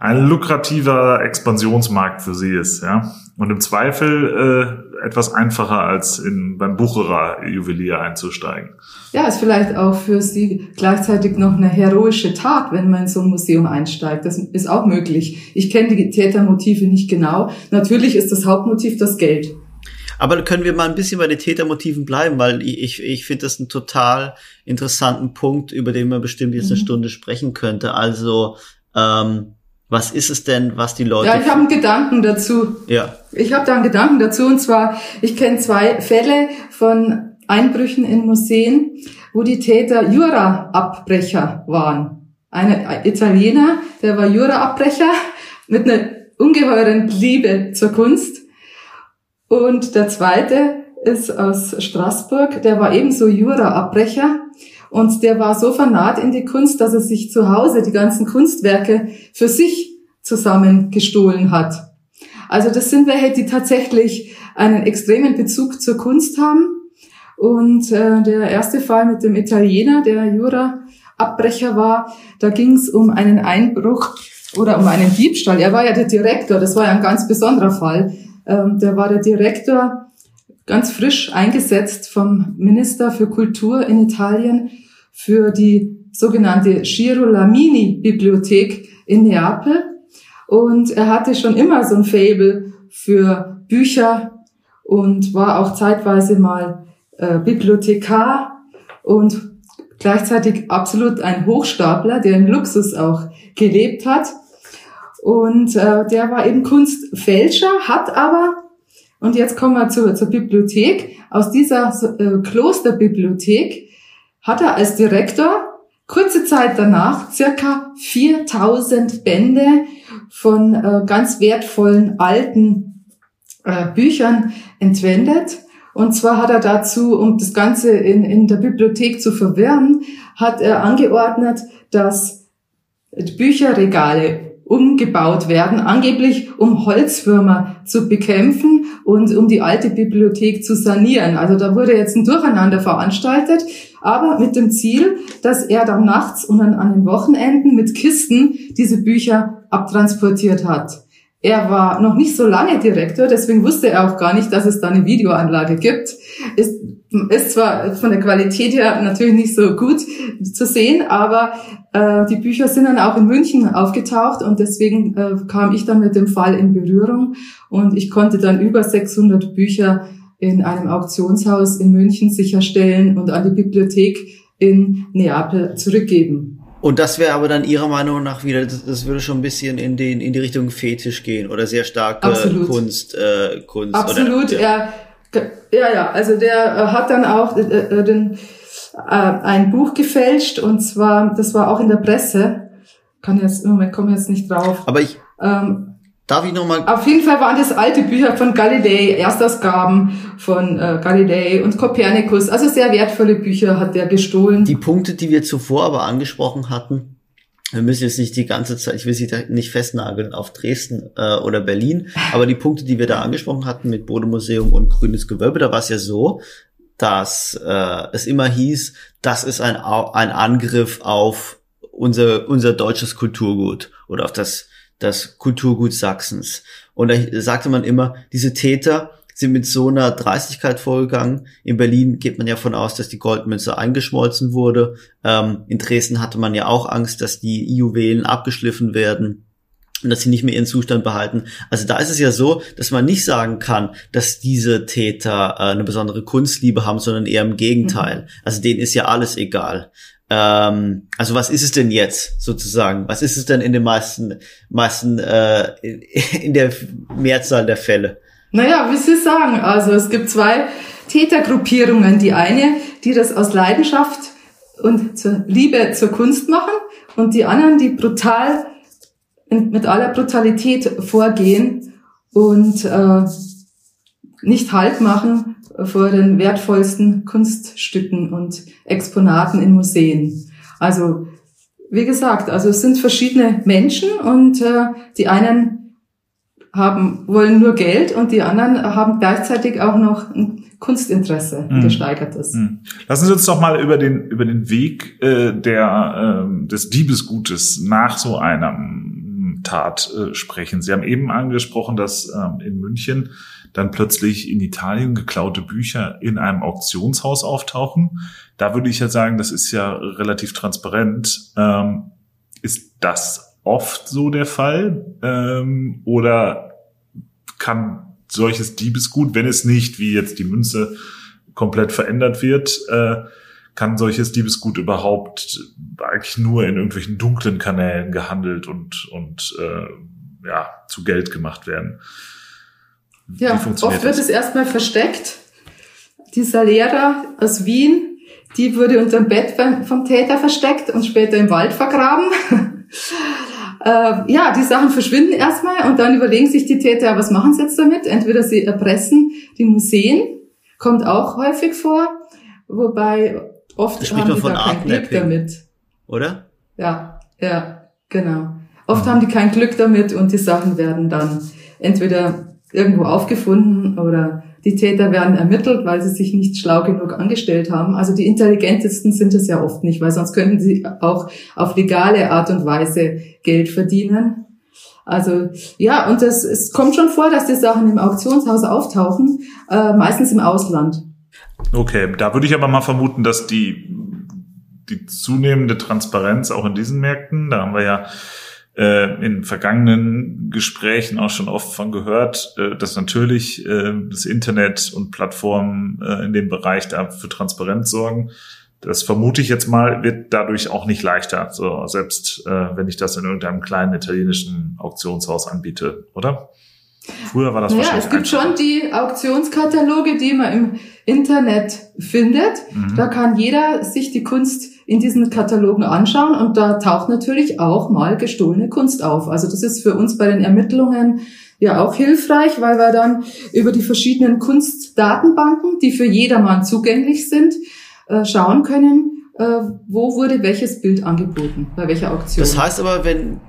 ein lukrativer Expansionsmarkt für sie ist, ja. Und im Zweifel äh, etwas einfacher als in, beim Bucherer Juwelier einzusteigen. Ja, ist vielleicht auch für sie gleichzeitig noch eine heroische Tat, wenn man in so ein Museum einsteigt. Das ist auch möglich. Ich kenne die Tätermotive nicht genau. Natürlich ist das Hauptmotiv das Geld. Aber können wir mal ein bisschen bei den Tätermotiven bleiben, weil ich, ich finde das einen total interessanten Punkt, über den man bestimmt jetzt mhm. eine Stunde sprechen könnte. Also ähm, was ist es denn, was die Leute... Ja, ich habe einen Gedanken dazu. Ja. Ich habe da einen Gedanken dazu und zwar, ich kenne zwei Fälle von Einbrüchen in Museen, wo die Täter Jura-Abbrecher waren. Ein Italiener, der war Jura-Abbrecher mit einer ungeheuren Liebe zur Kunst. Und der zweite ist aus Straßburg, der war ebenso Jura-Abbrecher und der war so vernarrt in die Kunst, dass er sich zu Hause die ganzen Kunstwerke für sich zusammengestohlen hat. Also das sind welche, die tatsächlich einen extremen Bezug zur Kunst haben. Und äh, der erste Fall mit dem Italiener, der Jura-Abbrecher war, da ging es um einen Einbruch oder um einen Diebstahl. Er war ja der Direktor, das war ja ein ganz besonderer Fall. Ähm, der war der Direktor ganz frisch eingesetzt vom Minister für Kultur in Italien für die sogenannte Girolαμini-Bibliothek in Neapel. Und er hatte schon immer so ein Fable für Bücher und war auch zeitweise mal äh, Bibliothekar und gleichzeitig absolut ein Hochstapler, der im Luxus auch gelebt hat. Und äh, der war eben Kunstfälscher, hat aber und jetzt kommen wir zur, zur Bibliothek. Aus dieser äh, Klosterbibliothek hat er als Direktor kurze Zeit danach circa 4000 Bände von äh, ganz wertvollen alten äh, Büchern entwendet. Und zwar hat er dazu, um das Ganze in, in der Bibliothek zu verwirren, hat er angeordnet, dass Bücherregale umgebaut werden, angeblich um Holzwürmer zu bekämpfen und um die alte Bibliothek zu sanieren. Also da wurde jetzt ein Durcheinander veranstaltet, aber mit dem Ziel, dass er dann nachts und an den Wochenenden mit Kisten diese Bücher abtransportiert hat. Er war noch nicht so lange Direktor, deswegen wusste er auch gar nicht, dass es da eine Videoanlage gibt. Ist, ist zwar von der Qualität her natürlich nicht so gut zu sehen, aber äh, die Bücher sind dann auch in München aufgetaucht und deswegen äh, kam ich dann mit dem Fall in Berührung und ich konnte dann über 600 Bücher in einem Auktionshaus in München sicherstellen und an die Bibliothek in Neapel zurückgeben. Und das wäre aber dann Ihrer Meinung nach wieder, das, das, würde schon ein bisschen in, den, in die Richtung Fetisch gehen oder sehr starke Absolut. Kunst. Äh, Kunst Absolut, oder, ja. Er, ja, ja, also der äh, hat dann auch äh, äh, den ein Buch gefälscht und zwar, das war auch in der Presse. Kann jetzt, im Moment komme jetzt nicht drauf. Aber ich, Ähm, darf ich noch mal auf jeden Fall waren das alte Bücher von Galilei, Erstausgaben von äh, Galilei und Kopernikus. Also sehr wertvolle Bücher hat der gestohlen. die Punkte, die wir zuvor aber angesprochen hatten, wir müssen jetzt nicht die ganze Zeit, ich will sie nicht festnageln auf Dresden äh, oder Berlin, aber die Punkte, die wir da angesprochen hatten mit Bodemuseum und Grünes Gewölbe, da war es ja so, dass äh, es immer hieß, das ist ein, ein Angriff auf unser, unser deutsches Kulturgut oder auf das, das Kulturgut Sachsens. Und da sagte man immer, diese Täter sind mit so einer Dreistigkeit vorgegangen. In Berlin geht man ja von aus, dass die Goldmünze eingeschmolzen wurde. Ähm, in Dresden hatte man ja auch Angst, dass die Juwelen abgeschliffen werden und dass sie nicht mehr ihren Zustand behalten. Also da ist es ja so, dass man nicht sagen kann, dass diese Täter äh, eine besondere Kunstliebe haben, sondern eher im Gegenteil. Also denen ist ja alles egal. Ähm, also was ist es denn jetzt sozusagen? Was ist es denn in den meisten, meisten äh, in der Mehrzahl der Fälle? Naja, wie Sie sagen, also es gibt zwei Tätergruppierungen. Die eine, die das aus Leidenschaft und zur Liebe zur Kunst machen und die anderen, die brutal mit aller Brutalität vorgehen und äh, nicht Halt machen vor den wertvollsten Kunststücken und Exponaten in Museen. Also wie gesagt, also es sind verschiedene Menschen und äh, die einen haben, wollen nur Geld und die anderen haben gleichzeitig auch noch ein Kunstinteresse, ein Mhm. gesteigertes. Hm. Lassen Sie uns doch mal über den über den Weg äh, der ähm, des Diebesgutes nach so einer mm, Tat äh, sprechen. Sie haben eben angesprochen, dass ähm, in München dann plötzlich in Italien geklaute Bücher in einem Auktionshaus auftauchen. Da würde ich ja sagen, das ist ja relativ transparent. Ähm, ist das oft so der Fall? Ähm, oder kann solches Diebesgut, wenn es nicht, wie jetzt die Münze, komplett verändert wird, äh, kann solches Diebesgut überhaupt eigentlich nur in irgendwelchen dunklen Kanälen gehandelt und, und äh, ja, zu Geld gemacht werden. Wie Ja, oft wird das? es erstmal versteckt. Dieser Lehrer aus Wien, die wurde unter dem Bett vom Täter versteckt und später im Wald vergraben. [laughs] äh, ja, die Sachen verschwinden erstmal und dann überlegen sich die Täter, was machen sie jetzt damit? Entweder sie erpressen die Museen, kommt auch häufig vor, wobei oft haben die von da kein Glück damit. Oder? Ja, ja, genau. Oft haben die kein Glück damit und die Sachen werden dann entweder irgendwo aufgefunden oder die Täter werden ermittelt, weil sie sich nicht schlau genug angestellt haben. Also die intelligentesten sind es ja oft nicht, weil sonst könnten sie auch auf legale Art und Weise Geld verdienen. Also ja, und das, es kommt schon vor, dass die Sachen im Auktionshaus auftauchen, äh, meistens im Ausland. Okay, da würde ich aber mal vermuten, dass die, die zunehmende Transparenz auch in diesen Märkten, da haben wir ja äh, in vergangenen Gesprächen auch schon oft von gehört, äh, dass natürlich äh, das Internet und Plattformen äh, in dem Bereich da für Transparenz sorgen. Das vermute ich jetzt mal, wird dadurch auch nicht leichter, so selbst äh, wenn ich das in irgendeinem kleinen italienischen Auktionshaus anbiete, oder? Früher war das Naja, wahrscheinlich es gibt einfacher. schon die Auktionskataloge, die man im Internet findet. Mhm. Da kann jeder sich die Kunst in diesen Katalogen anschauen und da taucht natürlich auch mal gestohlene Kunst auf. Also das ist für uns bei den Ermittlungen ja auch hilfreich, weil wir dann über die verschiedenen Kunstdatenbanken, die für jedermann zugänglich sind, äh, schauen können, äh, wo wurde welches Bild angeboten, bei welcher Auktion. Das heißt aber, wenn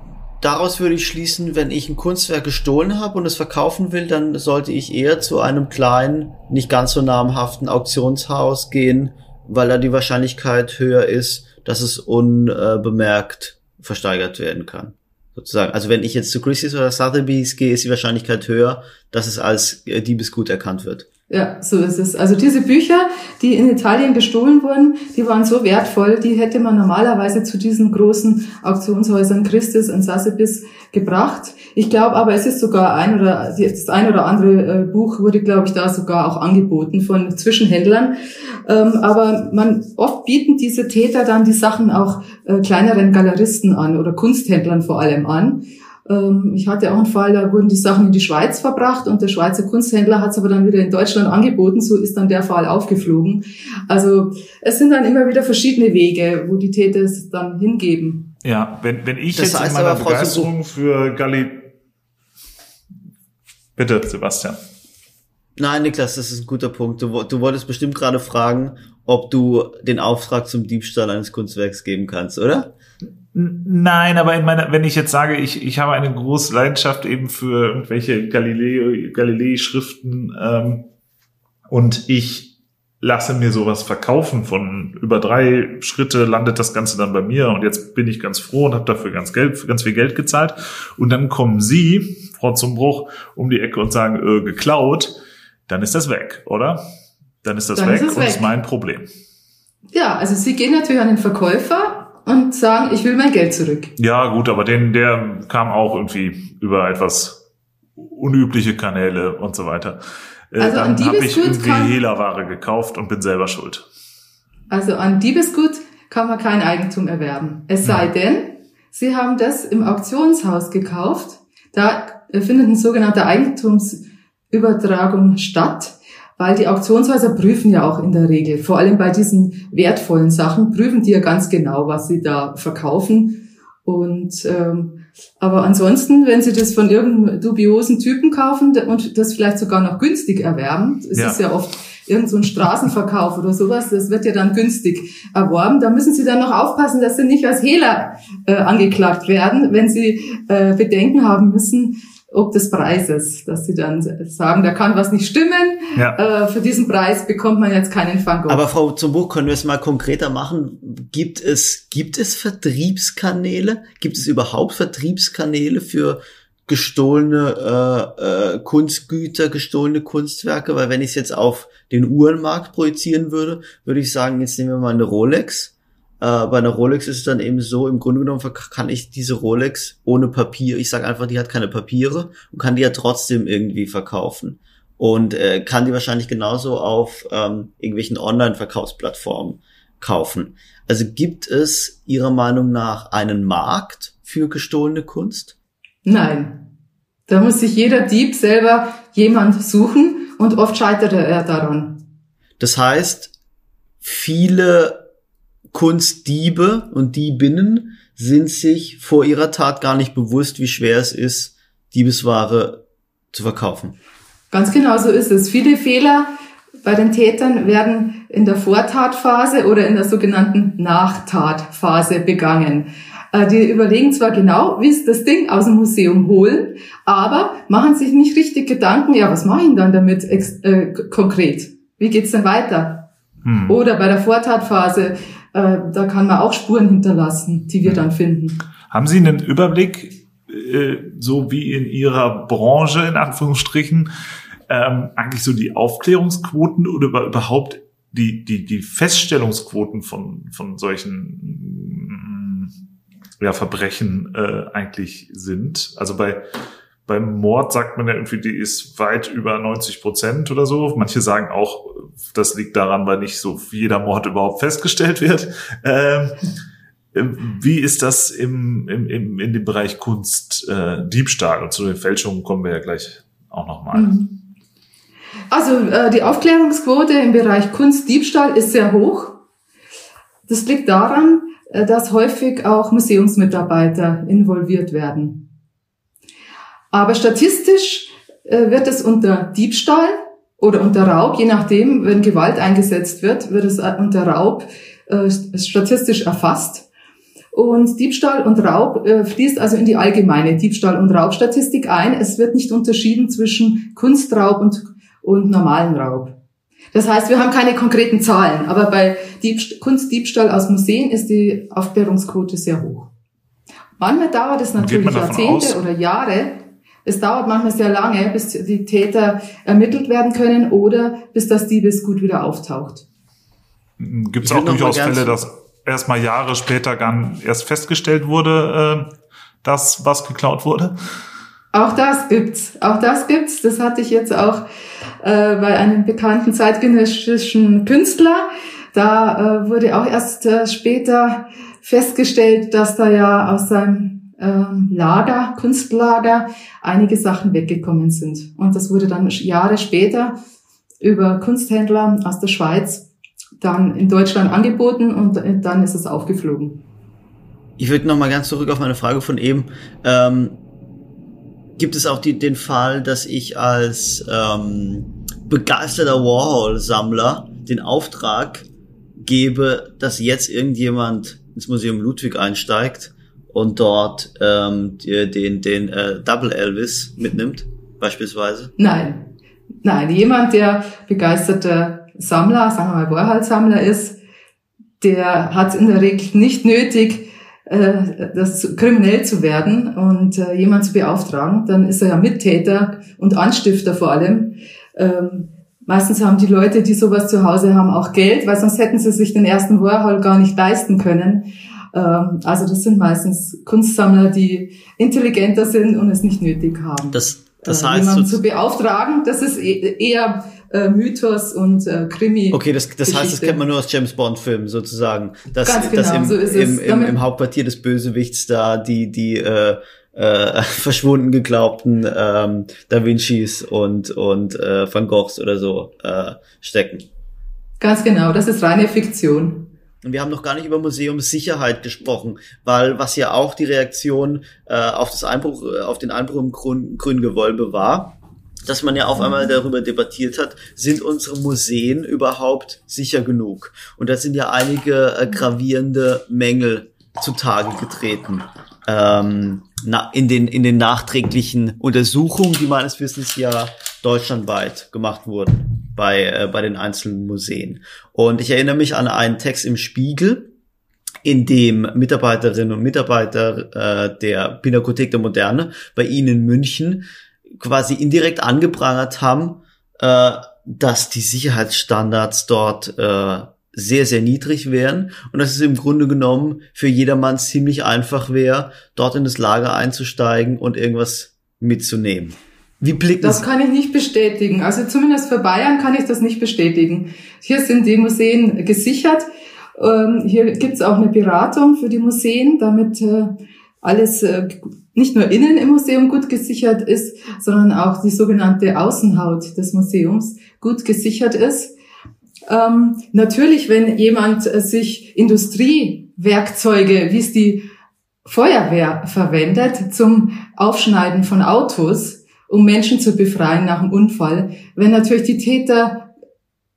daraus würde ich schließen, wenn ich ein Kunstwerk gestohlen habe und es verkaufen will, dann sollte ich eher zu einem kleinen, nicht ganz so namhaften Auktionshaus gehen, weil da die Wahrscheinlichkeit höher ist, dass es unbemerkt versteigert werden kann. Sozusagen. Also wenn ich jetzt zu Christie's oder Sotheby's gehe, ist die Wahrscheinlichkeit höher, dass es als äh, Diebesgut erkannt wird. Ja, so ist es. Also diese Bücher, die in Italien gestohlen wurden, die waren so wertvoll, die hätte man normalerweise zu diesen großen Auktionshäusern Christus und Sotheby's gebracht. Ich glaube aber, es ist sogar ein oder das ein oder andere äh, Buch wurde, glaube ich, da sogar auch angeboten von Zwischenhändlern. Ähm, aber man oft bieten diese Täter dann die Sachen auch äh, kleineren Galeristen an oder Kunsthändlern vor allem an. Äh, Ähm, ich hatte auch einen Fall, da wurden die Sachen in die Schweiz verbracht und der Schweizer Kunsthändler hat es aber dann wieder in Deutschland angeboten. So ist dann der Fall aufgeflogen. Also es sind dann immer wieder verschiedene Wege, wo die Täter es dann hingeben. Ja, wenn, wenn ich das jetzt in meiner Begeisterung für Galli... Bitte, Sebastian. Nein, Niklas, das ist ein guter Punkt. Du, du wolltest bestimmt gerade fragen, ob du den Auftrag zum Diebstahl eines Kunstwerks geben kannst, oder? Nein, aber in meiner, wenn ich jetzt sage, ich, ich habe eine große Leidenschaft eben für irgendwelche Galilei, Galilei-Schriften ähm, und ich lasse mir sowas verkaufen von über drei Schritte landet das Ganze dann bei mir und jetzt bin ich ganz froh und habe dafür ganz Geld, ganz viel Geld gezahlt und dann kommen Sie, Frau zum Bruch, um die Ecke und sagen, äh, geklaut, dann ist das weg, oder? Dann ist das dann weg ist und weg. ist mein Problem. Ja, also Sie gehen natürlich an den Verkäufer und sagen, ich will mein Geld zurück. Ja, gut, aber den, der kam auch irgendwie über etwas unübliche Kanäle und so weiter. Äh, also dann habe ich irgendwie Hehlerware gekauft und bin selber schuld. Also an Diebesgut kann man kein Eigentum erwerben. Es sei ja. denn, Sie haben das im Auktionshaus gekauft. Da findet eine sogenannte Eigentumsübertragung statt weil die Auktionshäuser prüfen ja auch in der Regel, vor allem bei diesen wertvollen Sachen, prüfen die ja ganz genau, was sie da verkaufen. Und ähm, aber ansonsten, wenn Sie das von irgendeinem dubiosen Typen kaufen und das vielleicht sogar noch günstig erwerben, es ja. ist ja oft irgend so ein Straßenverkauf oder sowas, das wird ja dann günstig erworben. Da müssen Sie dann noch aufpassen, dass Sie nicht als Hehler äh, angeklagt werden, wenn Sie äh, Bedenken haben müssen, ob des Preises, dass sie dann sagen, da kann was nicht stimmen. Ja. Äh, für diesen Preis bekommt man jetzt keinen Van Gogh. Aber Frau zum Buch können wir es mal konkreter machen. Gibt es gibt es Vertriebskanäle? Gibt es überhaupt Vertriebskanäle für gestohlene äh, äh, Kunstgüter, gestohlene Kunstwerke? Weil wenn ich es jetzt auf den Uhrenmarkt projizieren würde, würde ich sagen, jetzt nehmen wir mal eine Rolex äh, bei einer Rolex ist es dann eben so, im Grunde genommen kann ich diese Rolex ohne Papier, ich sage einfach, die hat keine Papiere und kann die ja trotzdem irgendwie verkaufen. Und äh, kann die wahrscheinlich genauso auf ähm, irgendwelchen Online-Verkaufsplattformen kaufen. Also gibt es Ihrer Meinung nach einen Markt für gestohlene Kunst? Nein. Da muss sich jeder Dieb selber jemand suchen und oft scheitert er daran. Das heißt, viele Kunstdiebe und Diebinnen sind sich vor ihrer Tat gar nicht bewusst, wie schwer es ist, Diebesware zu verkaufen. Ganz genau so ist es. Viele Fehler bei den Tätern werden in der Vortatphase oder in der sogenannten Nachtatphase begangen. Äh, die überlegen zwar genau, wie sie das Ding aus dem Museum holen, aber machen sich nicht richtig Gedanken, ja, was mache ich denn dann damit äh, konkret? Wie geht's denn weiter? Hm. Oder bei der Vortatphase äh, da kann man auch Spuren hinterlassen, die wir dann finden. Haben Sie einen Überblick, äh, so wie in Ihrer Branche in Anführungsstrichen, ähm, eigentlich so die Aufklärungsquoten oder überhaupt die, die, die Feststellungsquoten von, von solchen ja, Verbrechen äh, eigentlich sind? Also bei beim Mord sagt man ja irgendwie, die ist weit über 90 Prozent oder so. Manche sagen auch, das liegt daran, weil nicht so jeder Mord überhaupt festgestellt wird. Ähm, wie ist das im, im, im, in dem Bereich Kunst, äh, Diebstahl? Und zu den Fälschungen kommen wir ja gleich auch nochmal. Mhm. Also äh, die Aufklärungsquote im Bereich Kunst, Diebstahl ist sehr hoch. Das liegt daran, äh, dass häufig auch Museumsmitarbeiter involviert werden. Aber statistisch äh, wird es unter Diebstahl oder unter Raub, je nachdem, wenn Gewalt eingesetzt wird, wird es unter Raub äh, statistisch erfasst. Und Diebstahl und Raub äh, fließt also in die allgemeine Diebstahl- und Raubstatistik ein. Es wird nicht unterschieden zwischen Kunstraub und, und normalen Raub. Das heißt, wir haben keine konkreten Zahlen, aber bei Diebst Kunstdiebstahl aus Museen ist die Aufklärungsquote sehr hoch. Manchmal dauert es natürlich Jahrzehnte aus? oder Jahre, es dauert manchmal sehr lange, bis die Täter ermittelt werden können oder bis das Diebesgut wieder auftaucht. Gibt es auch durchaus Fälle, dass erstmal Jahre später dann erst festgestellt wurde, äh, dass was geklaut wurde? Auch das gibt's. Auch das gibt's. Das hatte ich jetzt auch äh, bei einem bekannten zeitgenössischen Künstler. Da äh, wurde auch erst äh, später festgestellt, dass da ja aus seinem Lager, Kunstlager, einige Sachen weggekommen sind. Und das wurde dann Jahre später über Kunsthändler aus der Schweiz dann in Deutschland angeboten und dann ist es aufgeflogen. Ich würde noch mal ganz zurück auf meine Frage von eben. Ähm, gibt es auch die, den Fall, dass ich als ähm, begeisterter Warhol-Sammler den Auftrag gebe, dass jetzt irgendjemand ins Museum Ludwig einsteigt und dort ähm, den, den äh, Double Elvis mitnimmt, beispielsweise? Nein. Nein, jemand, der begeisterter Sammler, sagen wir mal Warhol-Sammler ist, der hat in der Regel nicht nötig, äh, das kriminell zu werden und äh, jemand zu beauftragen, dann ist er ja Mittäter und Anstifter vor allem. Ähm, meistens haben die Leute, die sowas zu Hause haben, auch Geld, weil sonst hätten sie sich den ersten Warhol gar nicht leisten können. Ähm, also das sind meistens Kunstsammler, die intelligenter sind und es nicht nötig haben. Das, das äh, heißt, jemanden zu beauftragen, das ist e-, eher äh, Mythos und äh, Krimi. Okay, das, das heißt, das kennt man nur aus James Bond Filmen sozusagen. Dass, Ganz genau, dass im, so ist im, es. Im, im Hauptquartier des Bösewichts da die die äh, äh, [laughs] verschwunden geglaubten ähm, Da Vincis und und äh, Van Goghs oder so äh, stecken. Ganz genau, das ist reine Fiktion. Und wir haben noch gar nicht über Museumssicherheit gesprochen, weil was ja auch die Reaktion äh, auf das Einbruch, äh, auf den Einbruch im Grün, Grüngewölbe war, dass man ja auf einmal darüber debattiert hat, sind unsere Museen überhaupt sicher genug? Und da sind ja einige äh, gravierende Mängel zutage getreten. Ähm, na, in, den, in den nachträglichen Untersuchungen, die meines Wissens ja deutschlandweit gemacht wurden bei, äh, bei den einzelnen Museen. Und ich erinnere mich an einen Text im Spiegel, in dem Mitarbeiterinnen und Mitarbeiter äh, der Pinakothek der Moderne bei Ihnen in München quasi indirekt angeprangert haben, äh, dass die Sicherheitsstandards dort äh, sehr, sehr niedrig wären und dass es im Grunde genommen für jedermann ziemlich einfach wäre, dort in das Lager einzusteigen und irgendwas mitzunehmen. Wie blickt Das kann ich nicht bestätigen. Also zumindest für Bayern kann ich das nicht bestätigen. Hier sind die Museen gesichert. Ähm, hier gibt es auch eine Beratung für die Museen, damit äh, alles äh, nicht nur innen im Museum gut gesichert ist, sondern auch die sogenannte Außenhaut des Museums gut gesichert ist. Ähm, natürlich, wenn jemand äh, sich Industriewerkzeuge, wie es die Feuerwehr verwendet, zum Aufschneiden von Autos, um Menschen zu befreien nach einem Unfall, wenn natürlich die Täter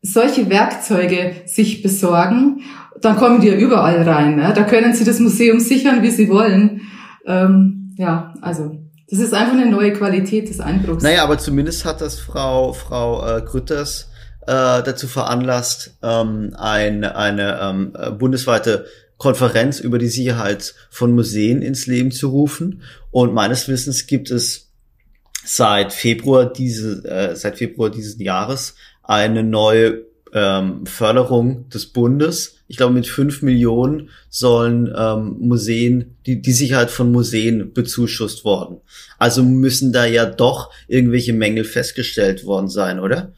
solche Werkzeuge sich besorgen, dann kommen die ja überall rein. Ne? Da können sie das Museum sichern, wie sie wollen. Ähm, ja, also das ist einfach eine neue Qualität des Einbruchs. Naja, aber zumindest hat das Frau, Frau äh, Grütters äh, dazu veranlasst, ähm, ein, eine ähm, äh, bundesweite Konferenz über die Sicherheit von Museen ins Leben zu rufen. Und meines Wissens gibt es seit Februar diese, äh, seit Februar dieses Jahres eine neue ähm, Förderung des Bundes. Ich glaube, mit fünf Millionen sollen ähm, Museen, die, die Sicherheit von Museen bezuschusst worden. Also müssen da ja doch irgendwelche Mängel festgestellt worden sein, oder?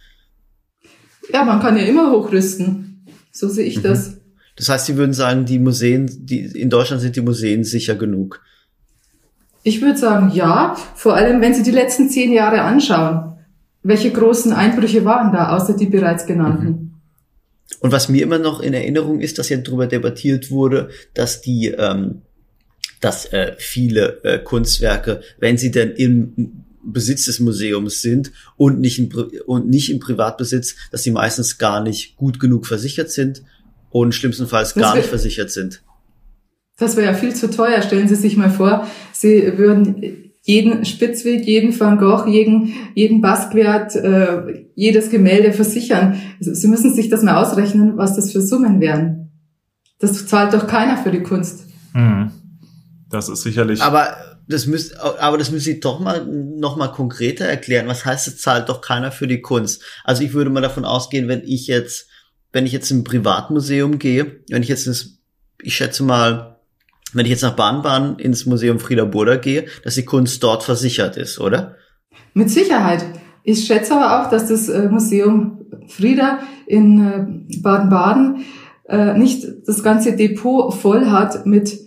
Ja, man kann ja immer hochrüsten. So sehe ich mhm. das. Das heißt, Sie würden sagen, die Museen, die in Deutschland sind die Museen sicher genug. Ich würde sagen, ja. Vor allem, wenn Sie die letzten zehn Jahre anschauen. Welche großen Einbrüche waren da, außer die bereits genannten? Mhm. Und was mir immer noch in Erinnerung ist, dass ja darüber debattiert wurde, dass die, ähm, dass äh, viele äh, Kunstwerke, wenn sie denn im Besitz des Museums sind und nicht, im, und nicht im Privatbesitz, dass sie meistens gar nicht gut genug versichert sind und schlimmstenfalls gar nicht versichert sind. Das wäre ja viel zu teuer. Stellen Sie sich mal vor, Sie würden jeden Spitzweg, jeden Van Gogh, jeden, jeden Basquiat, äh, jedes Gemälde versichern. Sie müssen sich das mal ausrechnen, was das für Summen wären. Das zahlt doch keiner für die Kunst. Mhm. Das ist sicherlich. Aber das müsst, aber das müsste ich doch mal noch mal konkreter erklären. Was heißt, es zahlt doch keiner für die Kunst? Also ich würde mal davon ausgehen, wenn ich jetzt, wenn ich jetzt in ein Privatmuseum gehe, wenn ich jetzt ins, ich schätze mal, wenn ich jetzt nach Bahnbahn ins Museum Frieder Burda gehe, dass die Kunst dort versichert ist, oder? Mit Sicherheit. Ich schätze aber auch, dass das äh, Museum Frieda in äh, Baden-Baden äh, nicht das ganze Depot voll hat mit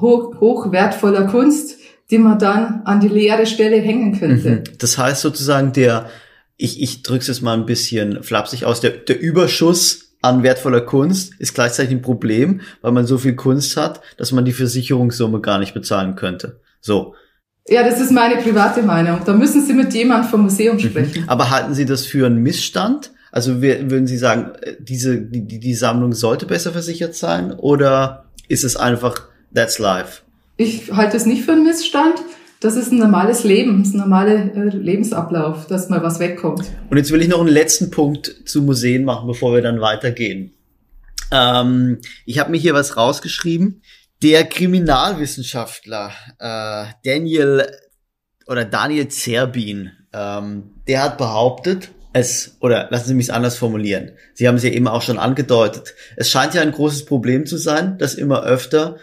hoch, hoch wertvoller Kunst, die man dann an die leere Stelle hängen könnte. Mhm. Das heißt sozusagen der, ich, ich drücke es mal ein bisschen flapsig aus, der, der Überschuss an wertvoller Kunst ist gleichzeitig ein Problem, weil man so viel Kunst hat, dass man die Versicherungssumme gar nicht bezahlen könnte. So. Ja, das ist meine private Meinung. Da müssen Sie mit jemand vom Museum mhm. sprechen. Aber halten Sie das für einen Missstand? Also würden Sie sagen, äh, diese, die, die Sammlung sollte besser versichert sein oder ist es einfach that's life? Ich halte es nicht für einen Missstand. Das ist ein normales Leben, ist ein normaler äh, Lebensablauf, dass mal was wegkommt. Und jetzt will ich noch einen letzten Punkt zu Museen machen, bevor wir dann weitergehen. Ähm, ich habe mir hier was rausgeschrieben. Der Kriminalwissenschaftler äh, Daniel oder Daniel Zerbin, ähm, der hat behauptet, es, oder lassen Sie mich es anders formulieren. Sie haben es ja eben auch schon angedeutet. Es scheint ja ein großes Problem zu sein, dass immer öfter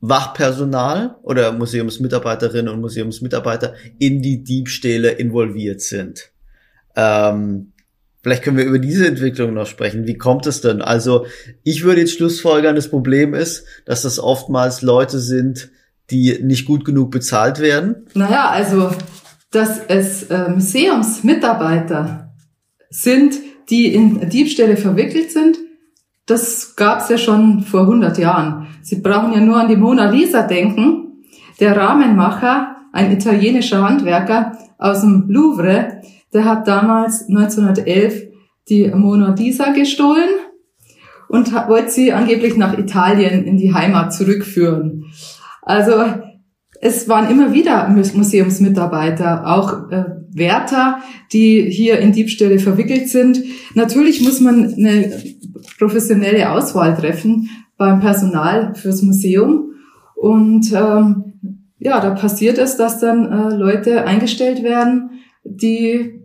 Wachpersonal oder Museumsmitarbeiterinnen und Museumsmitarbeiter in die Diebstähle involviert sind. Ähm, vielleicht können wir über diese Entwicklung noch sprechen. Wie kommt es denn? Also ich würde jetzt schlussfolgern, das Problem ist, dass das oftmals Leute sind, die nicht gut genug bezahlt werden. Naja, also dass es äh, Museumsmitarbeiter sind, die in Diebstähle verwickelt sind, das gab es ja schon vor 100 Jahren. Sie brauchen ja nur an die Mona Lisa denken. Der Rahmenmacher, ein italienischer Handwerker aus dem Louvre, der hat damals 1911 die Mona Lisa gestohlen und wollte sie angeblich nach Italien in die Heimat zurückführen. Also es waren immer wieder Museumsmitarbeiter, auch äh, Wärter, die hier in Diebstähle verwickelt sind. Natürlich muss man eine professionelle Auswahl treffen beim Personal fürs Museum. Und ähm, ja, da passiert es, dass dann äh, Leute eingestellt werden, die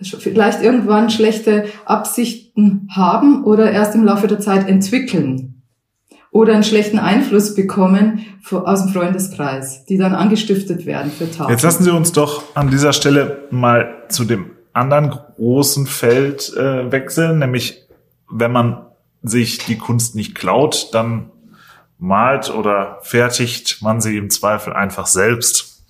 vielleicht irgendwann schlechte Absichten haben oder erst im Laufe der Zeit entwickeln oder einen schlechten Einfluss bekommen aus dem Freundeskreis, die dann angestiftet werden für Taten. Jetzt lassen Sie uns doch an dieser Stelle mal zu dem anderen großen Feld äh, wechseln, nämlich wenn man sich die Kunst nicht klaut, dann malt oder fertigt man sie im Zweifel einfach selbst.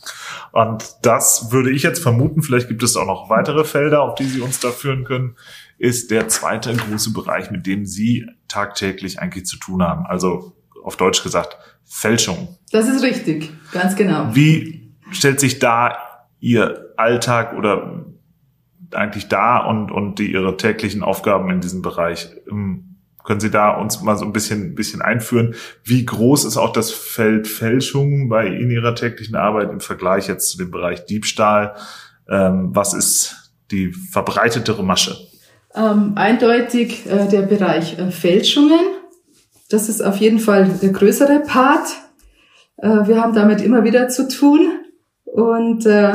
Und das würde ich jetzt vermuten, vielleicht gibt es auch noch weitere Felder, auf die Sie uns da führen können, ist der zweite große Bereich, mit dem Sie tagtäglich eigentlich zu tun haben. Also auf Deutsch gesagt, Fälschung. Das ist richtig, ganz genau. Wie stellt sich da Ihr Alltag oder eigentlich da und, und die Ihre täglichen Aufgaben in diesem Bereich? Können Sie da uns mal so ein bisschen, bisschen einführen? Wie groß ist auch das Feld Fälschung bei in Ihrer täglichen Arbeit im Vergleich jetzt zu dem Bereich Diebstahl? Ähm, was ist die verbreitetere Masche? Ähm, eindeutig äh, der Bereich äh, Fälschungen. Das ist auf jeden Fall der größere Part. Äh, wir haben damit immer wieder zu tun. Und äh,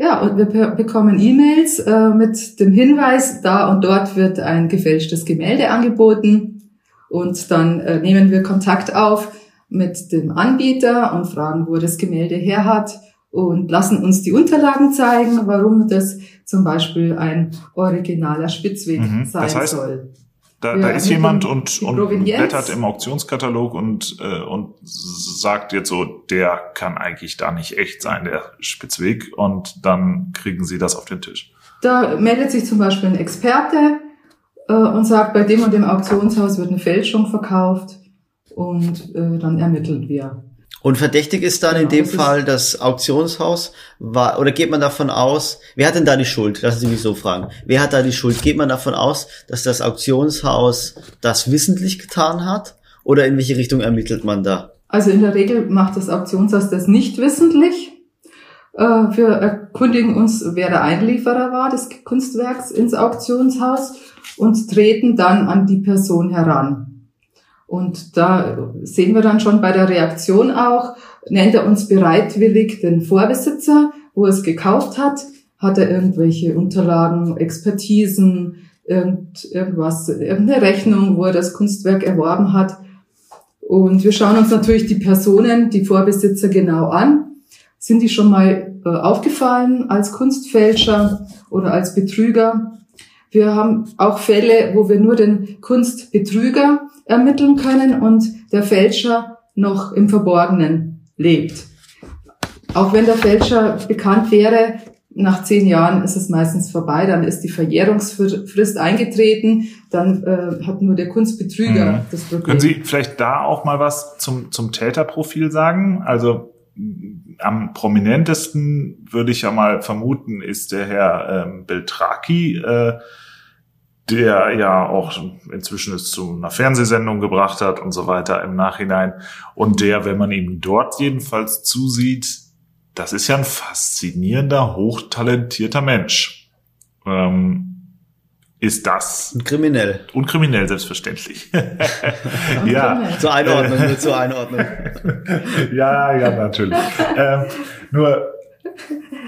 ja, und wir bekommen E-Mails äh, mit dem Hinweis, da und dort wird ein gefälschtes Gemälde angeboten. Und dann äh, nehmen wir Kontakt auf mit dem Anbieter und fragen, wo das Gemälde her hat und lassen uns die Unterlagen zeigen, warum das zum Beispiel ein originaler Spitzweg mhm. sein das heißt, soll. Da, da ist jemand und, und blättert im Auktionskatalog und, äh, und sagt jetzt so, der kann eigentlich da nicht echt sein, der Spitzweg. Und dann kriegen sie das auf den Tisch. Da meldet sich zum Beispiel ein Experte äh, und sagt, bei dem und dem Auktionshaus wird eine Fälschung verkauft und äh, dann ermitteln wir. Und verdächtig ist dann genau, in dem das Fall das Auktionshaus, war, oder geht man davon aus, wer hat denn da die Schuld? Lassen Sie mich so fragen. Wer hat da die Schuld? Geht man davon aus, dass das Auktionshaus das wissentlich getan hat? Oder in welche Richtung ermittelt man da? Also in der Regel macht das Auktionshaus das nicht wissentlich. Äh, wir erkundigen uns, wer der Einlieferer war des Kunstwerks ins Auktionshaus und treten dann an die Person heran. Und da sehen wir dann schon bei der Reaktion auch, nennt er uns bereitwillig den Vorbesitzer, wo er es gekauft hat, hat er irgendwelche Unterlagen, Expertisen, irgend, irgendwas, irgendeine Rechnung, wo er das Kunstwerk erworben hat. Und wir schauen uns natürlich die Personen, die Vorbesitzer genau an. Sind die schon mal äh, aufgefallen als Kunstfälscher oder als Betrüger? Wir haben auch Fälle, wo wir nur den Kunstbetrüger ermitteln können und der Fälscher noch im Verborgenen lebt. Auch wenn der Fälscher bekannt wäre, nach zehn Jahren ist es meistens vorbei, dann ist die Verjährungsfrist eingetreten, dann äh, hat nur der Kunstbetrüger mhm. das Problem. Können Sie vielleicht da auch mal was zum, zum Täterprofil sagen? Also am prominentesten würde ich ja mal vermuten, ist der Herr ähm, Beltraki, äh, der ja auch inzwischen es zu einer Fernsehsendung gebracht hat und so weiter im Nachhinein. Und der, wenn man ihm dort jedenfalls zusieht, das ist ja ein faszinierender, hochtalentierter Mensch. Ähm, ist das und kriminell und kriminell selbstverständlich. [laughs] ja, zur Einordnung, nur zur Einordnung. [laughs] ja, ja, natürlich. ähm, nur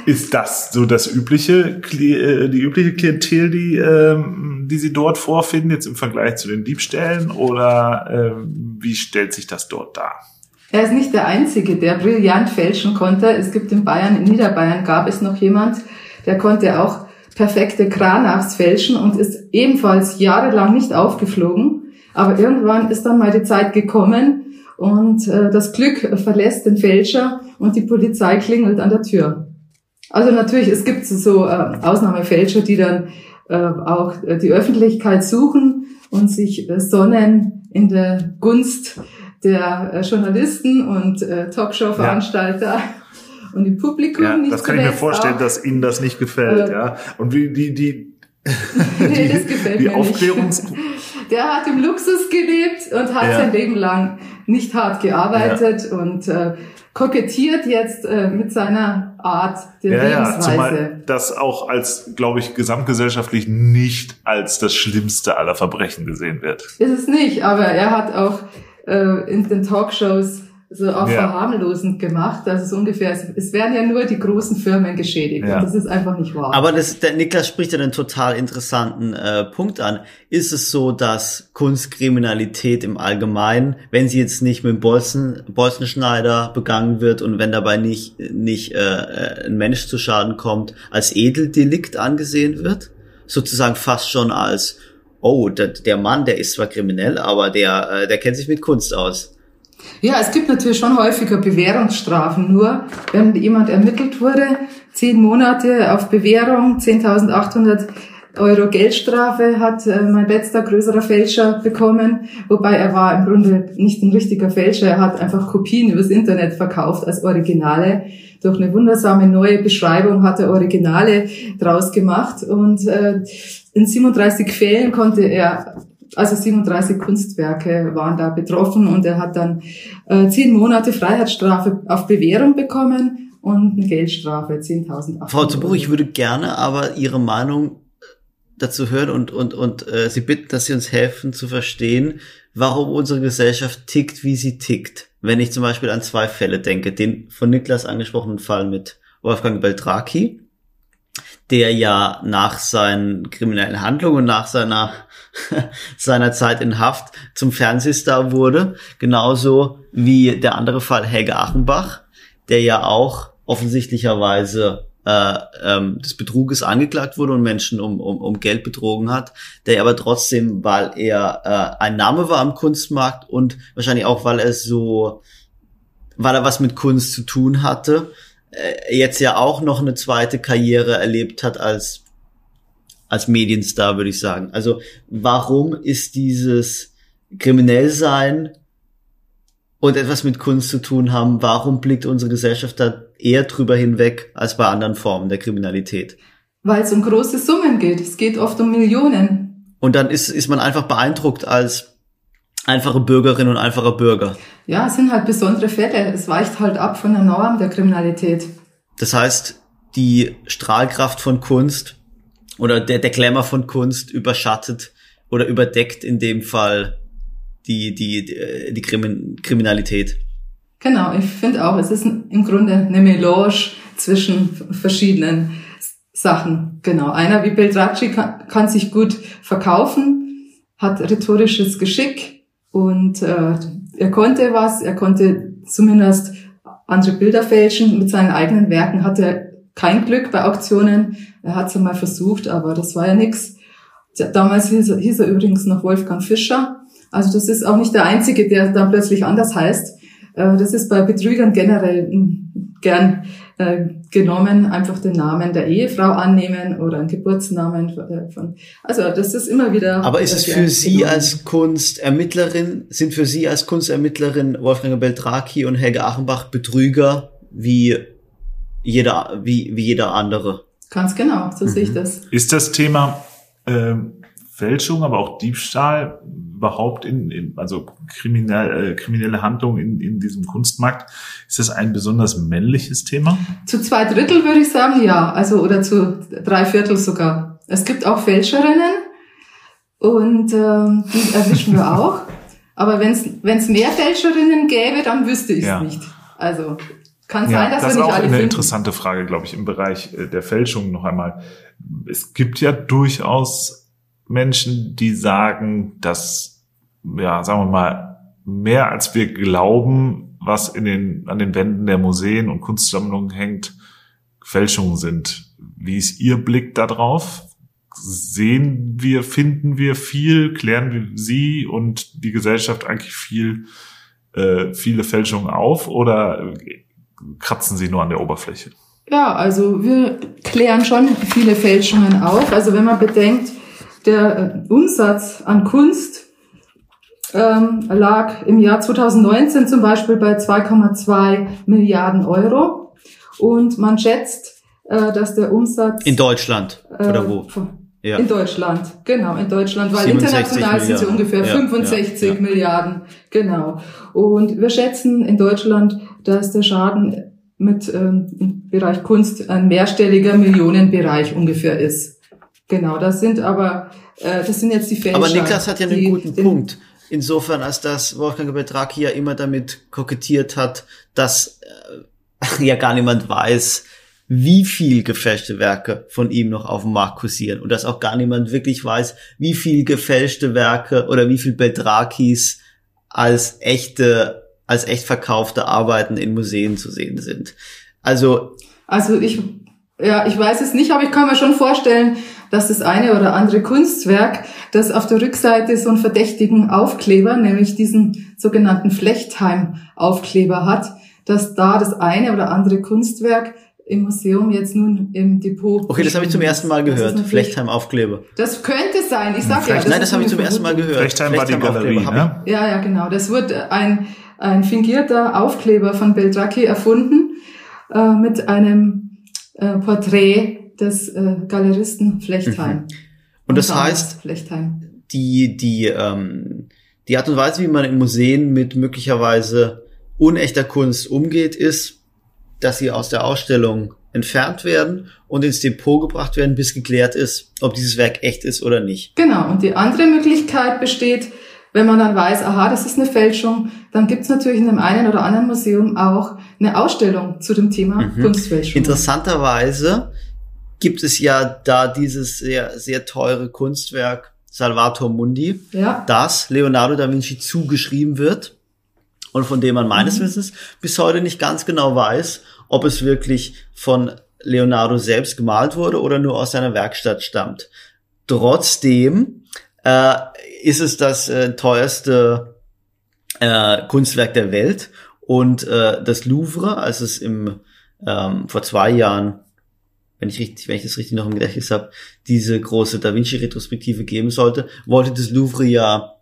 ist das so das übliche, äh, die übliche Klientel, die, ähm, die Sie dort vorfinden, jetzt im Vergleich zu den Diebstählen oder ähm, wie stellt sich das dort dar? Er ist nicht der Einzige, der brillant fälschen konnte. Es gibt in Bayern, in Niederbayern gab es noch jemand, der konnte auch perfekte Kranachs fälschen und ist ebenfalls jahrelang nicht aufgeflogen. Aber irgendwann ist dann mal die Zeit gekommen und äh, das Glück verlässt den Fälscher und die Polizei klingelt an der Tür. Also natürlich, es gibt so äh, Ausnahmefälscher, die dann äh, auch die Öffentlichkeit suchen und sich äh, sonnen in der Gunst der Journalisten und äh, Talkshow-Veranstalter. Ja [laughs] und im Publikum ja, nicht Das kann ich mir vorstellen, auch. dass Ihnen das nicht gefällt, äh, ja. Und wie die die [laughs] nee, das gefällt die mir Aufklärungs nicht. [laughs] Der hat im Luxus gelebt und hat ja. sein Leben lang nicht hart gearbeitet ja. und äh, kokettiert jetzt äh, mit seiner Art der ja, Lebensweise. Ja, zumal das auch als, glaube ich, gesamtgesellschaftlich nicht als das Schlimmste aller Verbrechen gesehen wird. Ist es nicht, aber er hat auch äh, in den Talkshows so auch ja. verharmlosend gemacht. Das ist ungefähr, es werden ja nur die großen Firmen geschädigt. Ja. Und das ist einfach nicht wahr. Aber das, der Niklas spricht ja einen total interessanten äh, Punkt an. Ist es so, dass Kunstkriminalität im Allgemeinen, wenn sie jetzt nicht mit dem Bolzen, Bolzenschneider begangen wird und wenn dabei nicht, nicht äh, äh ein Mensch zu Schaden kommt, als Edeldelikt angesehen wird? Sozusagen fast schon als, oh, der, der Mann, der ist zwar kriminell, aber der, äh, der kennt sich mit Kunst aus. Ja, es gibt natürlich schon häufiger Bewährungsstrafen. Nur wenn jemand ermittelt wurde, zehn Monate auf Bewährung, 10.800 Euro Geldstrafe hat äh, mein letzter größerer Fälscher bekommen, wobei er war im Grunde nicht ein richtiger Fälscher, er hat einfach Kopien übers Internet verkauft als Originale. Durch eine wundersame neue Beschreibung hat er Originale draus gemacht und äh, in 37 Fällen konnte er also 37 Kunstwerke waren da betroffen und er hat dann äh, zehn Monate Freiheitsstrafe auf Bewährung bekommen und eine Geldstrafe 10.000 Frau Zubuch, ich würde gerne aber Ihre Meinung dazu hören und und und äh, Sie bitten, dass Sie uns helfen zu verstehen, warum unsere Gesellschaft tickt, wie sie tickt. Wenn ich zum Beispiel an zwei Fälle denke, den von Niklas angesprochenen Fall mit Wolfgang Beltraki, der ja nach seinen kriminellen Handlungen, nach seiner [laughs] seiner Zeit in Haft zum Fernsehstar wurde. Genauso wie der andere Fall Helge Achenbach, der ja auch offensichtlicherweise äh, ähm, des Betruges angeklagt wurde und Menschen um, um, um Geld betrogen hat, der aber trotzdem, weil er äh, ein Name war am Kunstmarkt und wahrscheinlich auch, weil er so, weil er was mit Kunst zu tun hatte, jetzt ja auch noch eine zweite Karriere erlebt hat als als Medienstar, würde ich sagen. Also warum ist dieses Kriminellsein und etwas mit Kunst zu tun haben, warum blickt unsere Gesellschaft da eher drüber hinweg als bei anderen Formen der Kriminalität? Weil es um große Summen geht. Es geht oft um Millionen. Und dann ist, ist man einfach beeindruckt als einfache Bürgerin und einfacher Bürger. Ja, es sind halt besondere Fälle. Es weicht halt ab von der Norm der Kriminalität. Das heißt, die Strahlkraft von Kunst oder der, der Glamour von Kunst überschattet oder überdeckt in dem Fall die, die, die, die Krimin Kriminalität. Genau, ich finde auch, es ist im Grunde eine Melange zwischen verschiedenen Sachen. Genau, einer wie Beltracci kann, kann sich gut verkaufen, hat rhetorisches Geschick und äh, er konnte was, er konnte zumindest andere Bilder fälschen. Mit seinen eigenen Werken hat er kein Glück bei Auktionen. Er hat es einmal versucht, aber das war ja nix. Damals hieß er, hieß er übrigens noch Wolfgang Fischer. Also das ist auch nicht der Einzige, der dann plötzlich anders heißt. Äh, das ist bei Betrügern generell hm, gern äh, genommen, einfach den Namen der Ehefrau annehmen oder einen Geburtsnamen äh, von. Also das ist immer wieder. Aber ist es für Sie genommen. als Kunstermittlerin, sind für Sie als Kunstermittlerin Wolfgang Beltraki und Helge Achenbach Betrüger wie jeder, wie, wie jeder andere? Ganz genau, so mhm. sehe ich mhm. das. Ist das Thema äh, Fälschung, aber auch Diebstahl überhaupt in, in also kriminell, äh, kriminelle Handlung in, in diesem Kunstmarkt, ist das ein besonders männliches Thema? Zu zwei Drittel würde ich sagen, ja, also oder zu drei Viertel sogar. Es gibt auch Fälscherinnen und ähm, die erwischen wir auch. Aber wenn es mehr Fälscherinnen gäbe, dann wüsste ich es ja. nicht. Also kann ja, sein, dass das wir nicht alle Das ist auch eine finden. interessante Frage, glaube ich, im Bereich äh, der Fälschung noch einmal. Es gibt ja durchaus Menschen, die sagen, dass, ja, sagen wir mal, mehr als wir glauben, was in den, an den Wänden der Museen und Kunstsammlungen hängt, Fälschungen sind. Wie ist Ihr Blick darauf? Sehen wir, finden wir viel, klären wir Sie und die Gesellschaft eigentlich viel, äh, viele Fälschungen auf oder kratzen sie nur an der Oberfläche? Ja, also wir klären schon viele Fälschungen auf. Also wenn man bedenkt, der äh, Umsatz an Kunst ähm, lag im Jahr 2019 zum Beispiel bei 2,2 Milliarden Euro und man schätzt, äh, dass der Umsatz in Deutschland oder wo? Äh, ja. In Deutschland, genau, in Deutschland, weil international sind sie ungefähr ja, 65 ja, Milliarden, genau. Und wir schätzen in Deutschland, dass der Schaden mit ähm, im Bereich Kunst ein mehrstelliger Millionenbereich ungefähr ist. Genau, das sind aber, äh, das sind jetzt die Fälscher. Aber Niklas hat ja einen guten Punkt. Insofern, als dass Wolfgang Betraki ja immer damit kokettiert hat, dass äh, [laughs] ja gar niemand weiß, wie viel gefälschte Werke von ihm noch auf dem Markt kursieren und dass auch gar niemand wirklich weiß, wie viel gefälschte Werke oder wie viel Betrakis als echte, als echt verkaufte Arbeiten in Museen zu sehen sind. Also. Also ich, ja, ich weiß es nicht, aber ich kann mir schon vorstellen, dass das eine oder andere Kunstwerk, das auf der Rückseite so einen verdächtigen Aufkleber, nämlich diesen sogenannten Flechtheim-Aufkleber hat, dass da das eine oder andere Kunstwerk im Museum jetzt nun im Depot. Okay, das habe ich zum ersten Mal gehört. Flechtheim Aufkleber. Das könnte sein. Ich sag ja. Das Nein, das habe ich zum ersten Mal gehört. Flechtheim, war die Galerie, ne? Ja, ja, genau. Das wurde ein ein fingierter Aufkleber von Beltracchi erfunden äh, mit einem äh, Porträt des äh, Galeristen Flechtheim. Mhm. Und das heißt, Flechtheim. die die ähm, die Art und Weise, wie man in Museen mit möglicherweise unechter Kunst umgeht, ist dass sie aus der Ausstellung entfernt werden und ins Depot gebracht werden, bis geklärt ist, ob dieses Werk echt ist oder nicht. Genau. Und die andere Möglichkeit besteht, wenn man dann weiß, aha, das ist eine Fälschung, dann gibt es natürlich in dem einen oder anderen Museum auch eine Ausstellung zu dem Thema mhm. Kunstfälschung. Interessanterweise gibt es ja da dieses sehr, sehr teure Kunstwerk Salvator Mundi, ja. das Leonardo da Vinci zugeschrieben wird und von dem man meines mhm. Wissens bis heute nicht ganz genau weiß, ob es wirklich von Leonardo selbst gemalt wurde oder nur aus seiner Werkstatt stammt. Trotzdem äh, ist es das äh, teuerste äh, Kunstwerk der Welt und äh, das Louvre, als es im ähm, vor zwei Jahren, wenn ich richtig, wenn ich das richtig noch im Gedächtnis habe, diese große Da Vinci Retrospektive geben sollte, wollte das Louvre ja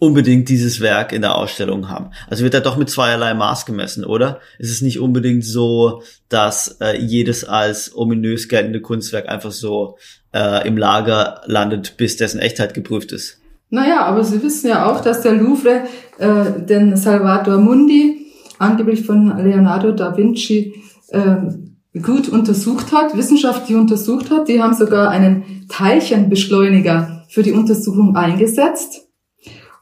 unbedingt dieses Werk in der Ausstellung haben. Also wird da doch mit zweierlei Maß gemessen, oder? Es ist nicht unbedingt so, dass äh, jedes als ominös geltende Kunstwerk einfach so äh, im Lager landet, bis dessen Echtheit geprüft ist. Naja, aber Sie wissen ja auch, dass der Louvre äh, den Salvator Mundi, angeblich von Leonardo da Vinci, äh, gut untersucht hat, wissenschaftlich untersucht hat. Die haben sogar einen Teilchenbeschleuniger für die Untersuchung eingesetzt.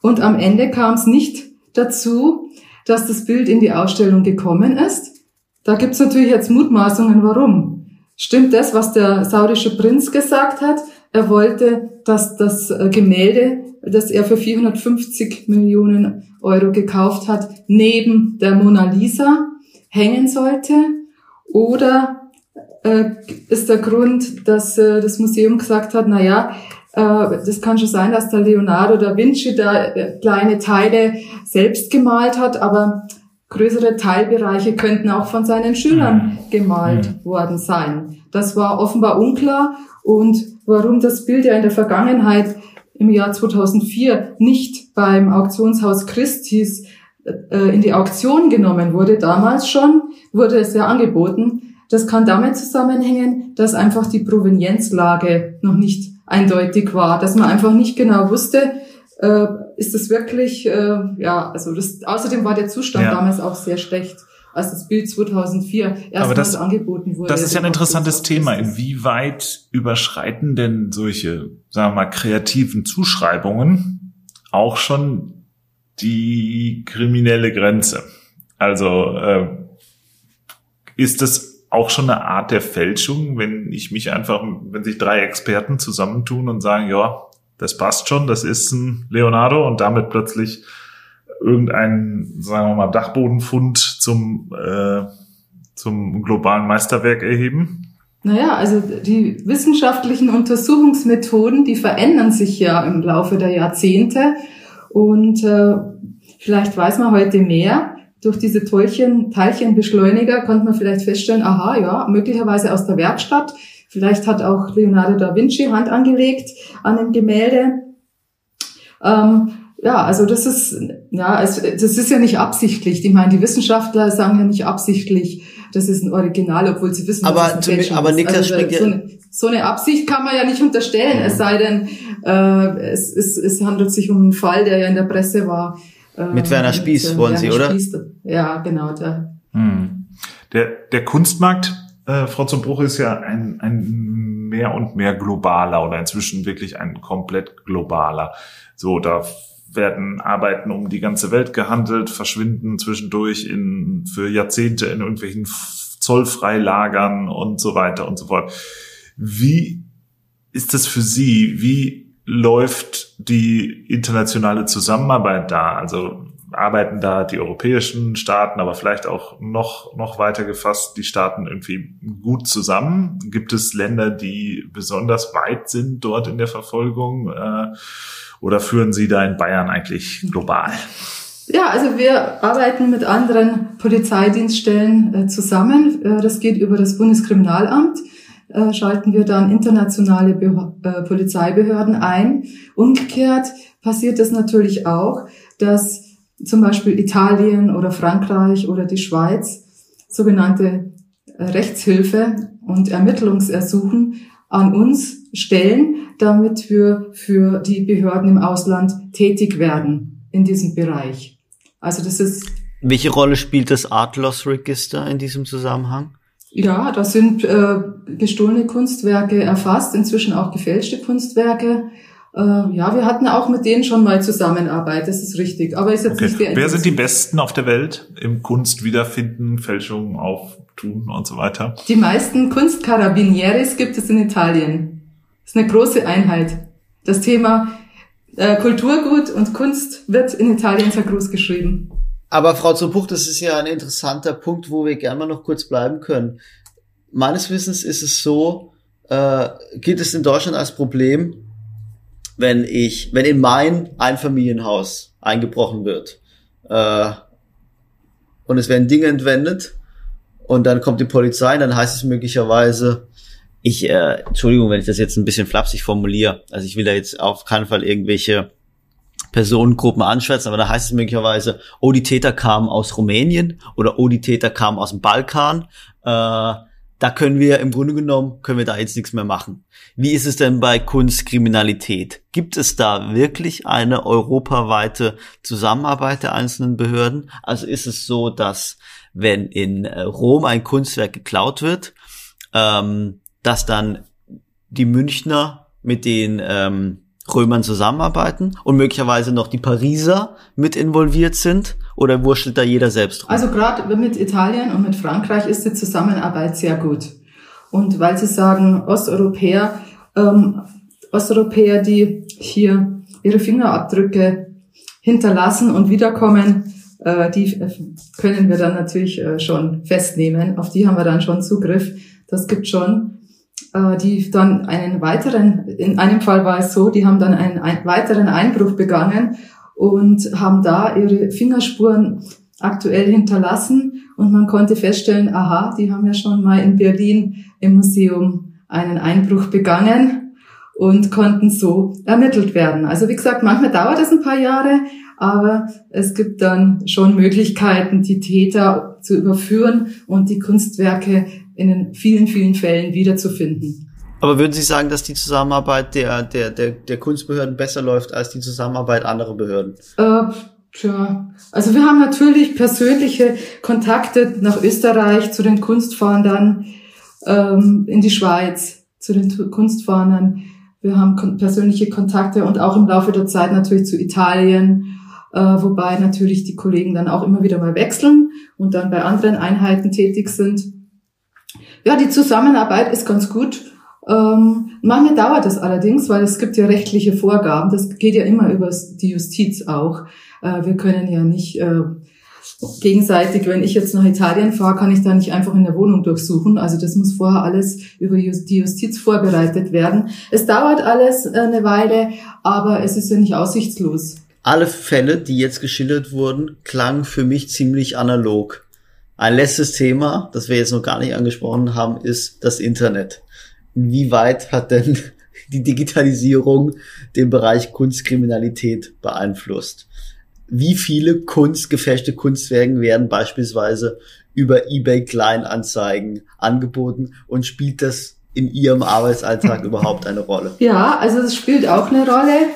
Und am Ende kam es nicht dazu, dass das Bild in die Ausstellung gekommen ist. Da gibt's natürlich jetzt Mutmaßungen, warum. Stimmt das, was der saudische Prinz gesagt hat? Er wollte, dass das äh, Gemälde, das er für 450 Millionen Euro gekauft hat, neben der Mona Lisa hängen sollte? Oder äh, ist der Grund, dass äh, das Museum gesagt hat, na ja, äh, das kann schon sein, dass der Leonardo da Vinci da äh, kleine Teile selbst gemalt hat, aber größere Teilbereiche könnten auch von seinen Schülern mhm. gemalt mhm. worden sein. Das war offenbar unklar und warum das Bild ja in der Vergangenheit im Jahr 2004 nicht beim Auktionshaus Christis äh, in die Auktion genommen wurde, damals schon, wurde es ja angeboten. Das kann damit zusammenhängen, dass einfach die Provenienzlage noch nicht eindeutig war, dass man einfach nicht genau wusste, äh, ist das wirklich, äh, ja, also das, außerdem war der Zustand ja. damals auch sehr schlecht als das Bild 2004 erstmals angeboten wurde. Das ist ja ein interessantes Thema. Inwieweit überschreiten denn solche, sagen wir mal, kreativen Zuschreibungen auch schon die kriminelle Grenze? Also äh, ist das auch schon eine Art der Fälschung, wenn ich mich einfach, wenn sich drei Experten zusammentun und sagen, ja, das passt schon, das ist ein Leonardo und damit plötzlich irgendein, sagen wir mal, Dachbodenfund zum, äh, zum globalen Meisterwerk erheben? Naja, also die wissenschaftlichen Untersuchungsmethoden, die verändern sich ja im Laufe der Jahrzehnte und äh, vielleicht weiß man heute mehr. Durch diese Teilchen, Teilchenbeschleuniger konnte man vielleicht feststellen, aha, ja, möglicherweise aus der Werkstatt. Vielleicht hat auch Leonardo da Vinci Hand angelegt an dem Gemälde. Ähm, ja, also das ist, ja, es, das ist ja nicht absichtlich. Ich meine, die Wissenschaftler sagen ja nicht absichtlich, das ist ein Original, obwohl sie wissen, aber dass es ein aber Niklas also, springt so, eine, so eine Absicht kann man ja nicht unterstellen, es sei denn, äh, es, es, es handelt sich um einen Fall, der ja in der Presse war. Äh, mit Werner Spieß mit, äh, wollen Werner Sie, oder? Spieß, ja, genau. Der, hm. der, der Kunstmarkt, äh, Frau zum Bruch, ist ja ein, ein mehr und mehr globaler oder inzwischen wirklich ein komplett globaler. So, da werden Arbeiten um die ganze Welt gehandelt, verschwinden zwischendurch in, für Jahrzehnte in irgendwelchen Zollfreilagern und so weiter und so fort. Wie ist das für Sie? Wie läuft die internationale Zusammenarbeit da? Also arbeiten da die europäischen Staaten, aber vielleicht auch noch, noch weiter gefasst die Staaten irgendwie gut zusammen? Gibt es Länder, die besonders weit sind dort in der Verfolgung? Äh, oder führen Sie da in Bayern eigentlich global? Ja, also wir arbeiten mit anderen Polizeidienststellen äh, zusammen. Äh, das geht über das Bundeskriminalamt. Äh, schalten wir dann internationale Be äh, Polizeibehörden ein. Umgekehrt passiert es natürlich auch, dass zum Beispiel Italien oder Frankreich oder die Schweiz sogenannte Rechtshilfe und Ermittlungsersuchen an uns stellen, damit wir für die Behörden im Ausland tätig werden in diesem Bereich. Also das ist. Welche Rolle spielt das Art Loss Register in diesem Zusammenhang? Ja, da sind äh, gestohlene Kunstwerke erfasst, inzwischen auch gefälschte Kunstwerke. Äh, ja, wir hatten auch mit denen schon mal Zusammenarbeit, das ist richtig. Aber ist jetzt okay. nicht der Wer sind die Besten auf der Welt im Kunst wiederfinden, Fälschungen auftun und so weiter? Die meisten Kunstcarabinieres gibt es in Italien. Ist eine große Einheit. Das Thema äh, Kulturgut und Kunst wird in Italien sehr groß geschrieben. Aber Frau Zopuch, das ist ja ein interessanter Punkt, wo wir gerne mal noch kurz bleiben können. Meines Wissens ist es so, äh, geht es in Deutschland als Problem, wenn ich, wenn in mein Einfamilienhaus eingebrochen wird äh, und es werden Dinge entwendet und dann kommt die Polizei, dann heißt es möglicherweise, ich, äh, Entschuldigung, wenn ich das jetzt ein bisschen flapsig formuliere, also ich will da jetzt auf keinen Fall irgendwelche Personengruppen anschwärzen, aber da heißt es möglicherweise, oh, die Täter kamen aus Rumänien oder oh, die Täter kamen aus dem Balkan. Äh, da können wir im Grunde genommen, können wir da jetzt nichts mehr machen. Wie ist es denn bei Kunstkriminalität? Gibt es da wirklich eine europaweite Zusammenarbeit der einzelnen Behörden? Also ist es so, dass wenn in äh, Rom ein Kunstwerk geklaut wird, ähm, dass dann die Münchner mit den ähm, Römern zusammenarbeiten und möglicherweise noch die Pariser mit involviert sind oder wurschtelt da jeder selbst rum? Also gerade mit Italien und mit Frankreich ist die Zusammenarbeit sehr gut. Und weil Sie sagen, Osteuropäer, ähm, Osteuropäer, die hier ihre Fingerabdrücke hinterlassen und wiederkommen, äh, die können wir dann natürlich äh, schon festnehmen. Auf die haben wir dann schon Zugriff. Das gibt schon äh, die dann einen weiteren, in einem Fall war es so, die haben dann einen, einen weiteren Einbruch begangen und haben da ihre Fingerspuren aktuell hinterlassen und man konnte feststellen, aha, die haben ja schon mal in Berlin im Museum einen Einbruch begangen und konnten so ermittelt werden. Also wie gesagt, manchmal dauert es ein paar Jahre, aber es gibt dann schon Möglichkeiten, die Täter zu überführen und die Kunstwerke in den vielen, vielen Fällen wiederzufinden. Aber würden Sie sagen, dass die Zusammenarbeit der, der, der, der Kunstbehörden besser läuft als die Zusammenarbeit anderer Behörden? Äh, tja, also wir haben natürlich persönliche Kontakte nach Österreich zu den Kunstfahndern, ähm, in die Schweiz zu den Kunstfahndern. Wir haben kon persönliche Kontakte und auch im Laufe der Zeit natürlich zu Italien, äh, wobei natürlich die Kollegen dann auch immer wieder mal wechseln und dann bei anderen Einheiten tätig sind. Ja, die Zusammenarbeit ist ganz gut. Ähm, manchmal dauert es allerdings, weil es gibt ja rechtliche Vorgaben. Das geht ja immer über die Justiz auch. Äh, wir können ja nicht äh, gegenseitig, wenn ich jetzt nach Italien fahre, kann ich da nicht einfach in der Wohnung durchsuchen. Also das muss vorher alles über die Justiz vorbereitet werden. Es dauert alles äh, eine Weile, aber es ist ja nicht aussichtslos. Alle Fälle, die jetzt geschildert wurden, klangen für mich ziemlich analog. Ein letztes Thema, das wir jetzt noch gar nicht angesprochen haben, ist das Internet inwieweit hat denn [laughs] die Digitalisierung den Bereich Kunstkriminalität beeinflusst? Wie viele kunstgefälschte Kunstwerke werden beispielsweise über eBay Kleinanzeigen angeboten und spielt das in Ihrem Arbeitsalltag [laughs] überhaupt eine Rolle? Ja, also es spielt auch eine Rolle.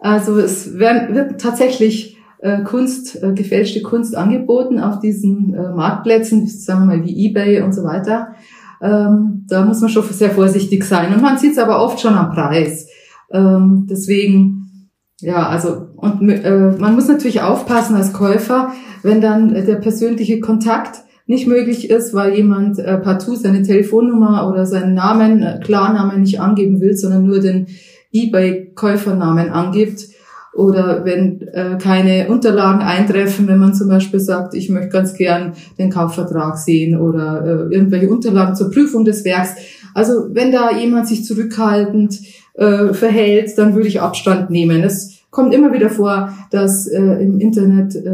Also es werden, wird tatsächlich äh, Kunst, äh, gefälschte Kunst angeboten auf diesen äh, Marktplätzen, sagen wir mal wie eBay und so weiter. Ähm, da muss man schon sehr vorsichtig sein. Und man sieht es aber oft schon am Preis. Ähm, deswegen, ja, also, und äh, man muss natürlich aufpassen als Käufer, wenn dann der persönliche Kontakt nicht möglich ist, weil jemand äh, partout seine Telefonnummer oder seinen Namen, äh, Klarnamen nicht angeben will, sondern nur den eBay-Käufernamen angibt, oder wenn äh, keine Unterlagen eintreffen, wenn man zum Beispiel sagt, ich möchte ganz gern den Kaufvertrag sehen oder äh, irgendwelche Unterlagen zur Prüfung des Werks. Also wenn da jemand sich zurückhaltend äh, verhält, dann würde ich Abstand nehmen. Es kommt immer wieder vor, dass äh, im Internet äh,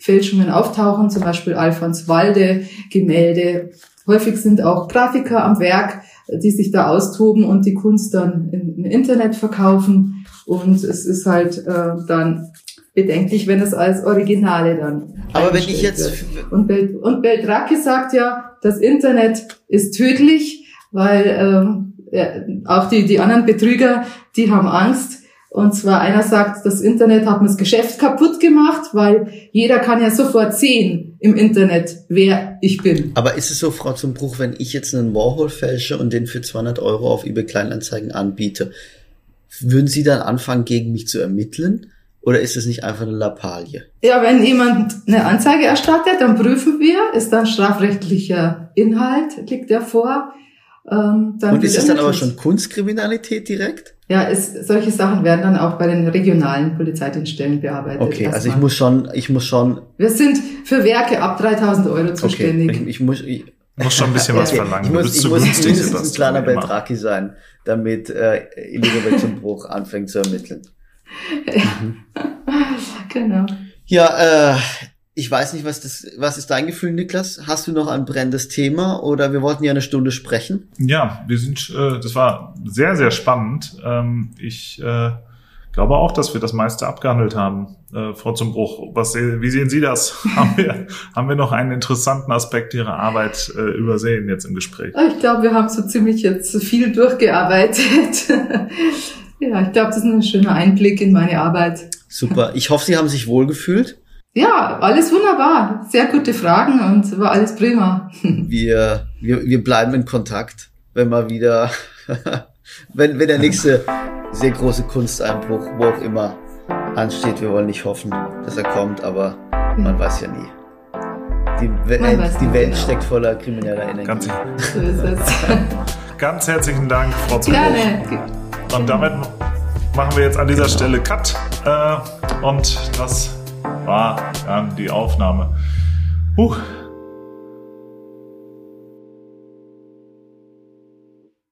Fälschungen auftauchen, zum Beispiel Alfons Walde Gemälde. Häufig sind auch Grafiker am Werk, die sich da austoben und die Kunst dann im Internet verkaufen. Und es ist halt äh, dann bedenklich, wenn es als Originale dann. Aber wenn ich jetzt. Wird. Und, Bel und Beltracchi sagt ja, das Internet ist tödlich, weil ähm, ja, auch die, die anderen Betrüger, die haben Angst. Und zwar einer sagt, das Internet hat mir das Geschäft kaputt gemacht, weil jeder kann ja sofort sehen im Internet, wer ich bin. Aber ist es so, Frau zum Bruch, wenn ich jetzt einen Warhol fälsche und den für 200 Euro auf eBay Kleinanzeigen anbiete, würden Sie dann anfangen, gegen mich zu ermitteln? Oder ist es nicht einfach eine Lappalie? Ja, wenn jemand eine Anzeige erstattet, dann prüfen wir, ist dann strafrechtlicher Inhalt, liegt der vor. Ähm, dann Und ist es dann aber schon Kunstkriminalität direkt? Ja, es, solche Sachen werden dann auch bei den regionalen Polizeidienststellen bearbeitet. Okay, also ich muss schon, ich muss schon. Wir sind für Werke ab 3000 Euro zuständig. Okay, ich, ich muss, ich, muss schon ein bisschen was verlangen. Ich muss, ich muss mindestens ein kleiner Beltraki sein, damit äh, Elisabeth zum Bruch anfängt zu ermitteln. [laughs] Ja. Mhm. genau. Ja, äh, ich weiß nicht, was das, was ist dein Gefühl, Niklas? Hast du noch ein brennendes Thema oder wir wollten ja eine Stunde sprechen? Ja, wir sind, äh, das war sehr, sehr spannend. Ähm, ich äh, glaube auch, dass wir das meiste abgehandelt haben, äh, Frau Zumbruch. Was, wie sehen Sie das? [laughs] haben, wir, haben wir noch einen interessanten Aspekt Ihrer Arbeit äh, übersehen jetzt im Gespräch? Ich glaube, wir haben so ziemlich jetzt viel durchgearbeitet. [laughs] ja, ich glaube, das ist ein schöner Einblick in meine Arbeit. Super. Ich hoffe, Sie haben sich wohlgefühlt. Ja, alles wunderbar. Sehr gute Fragen und war alles prima. [laughs] wir, wir, wir bleiben in Kontakt, wenn mal wieder, [laughs] wenn, wenn der nächste sehr große Kunsteinbruch, wo auch immer, ansteht. Wir wollen nicht hoffen, dass er kommt, aber man weiß ja nie. Die, We die Welt genau. steckt voller krimineller Energie. Ganz, so. [laughs] Ganz herzlichen Dank, Frau Zubow. Gerne. Und damit machen wir jetzt an dieser Stelle Cut. Äh, und das war dann die Aufnahme. Huch.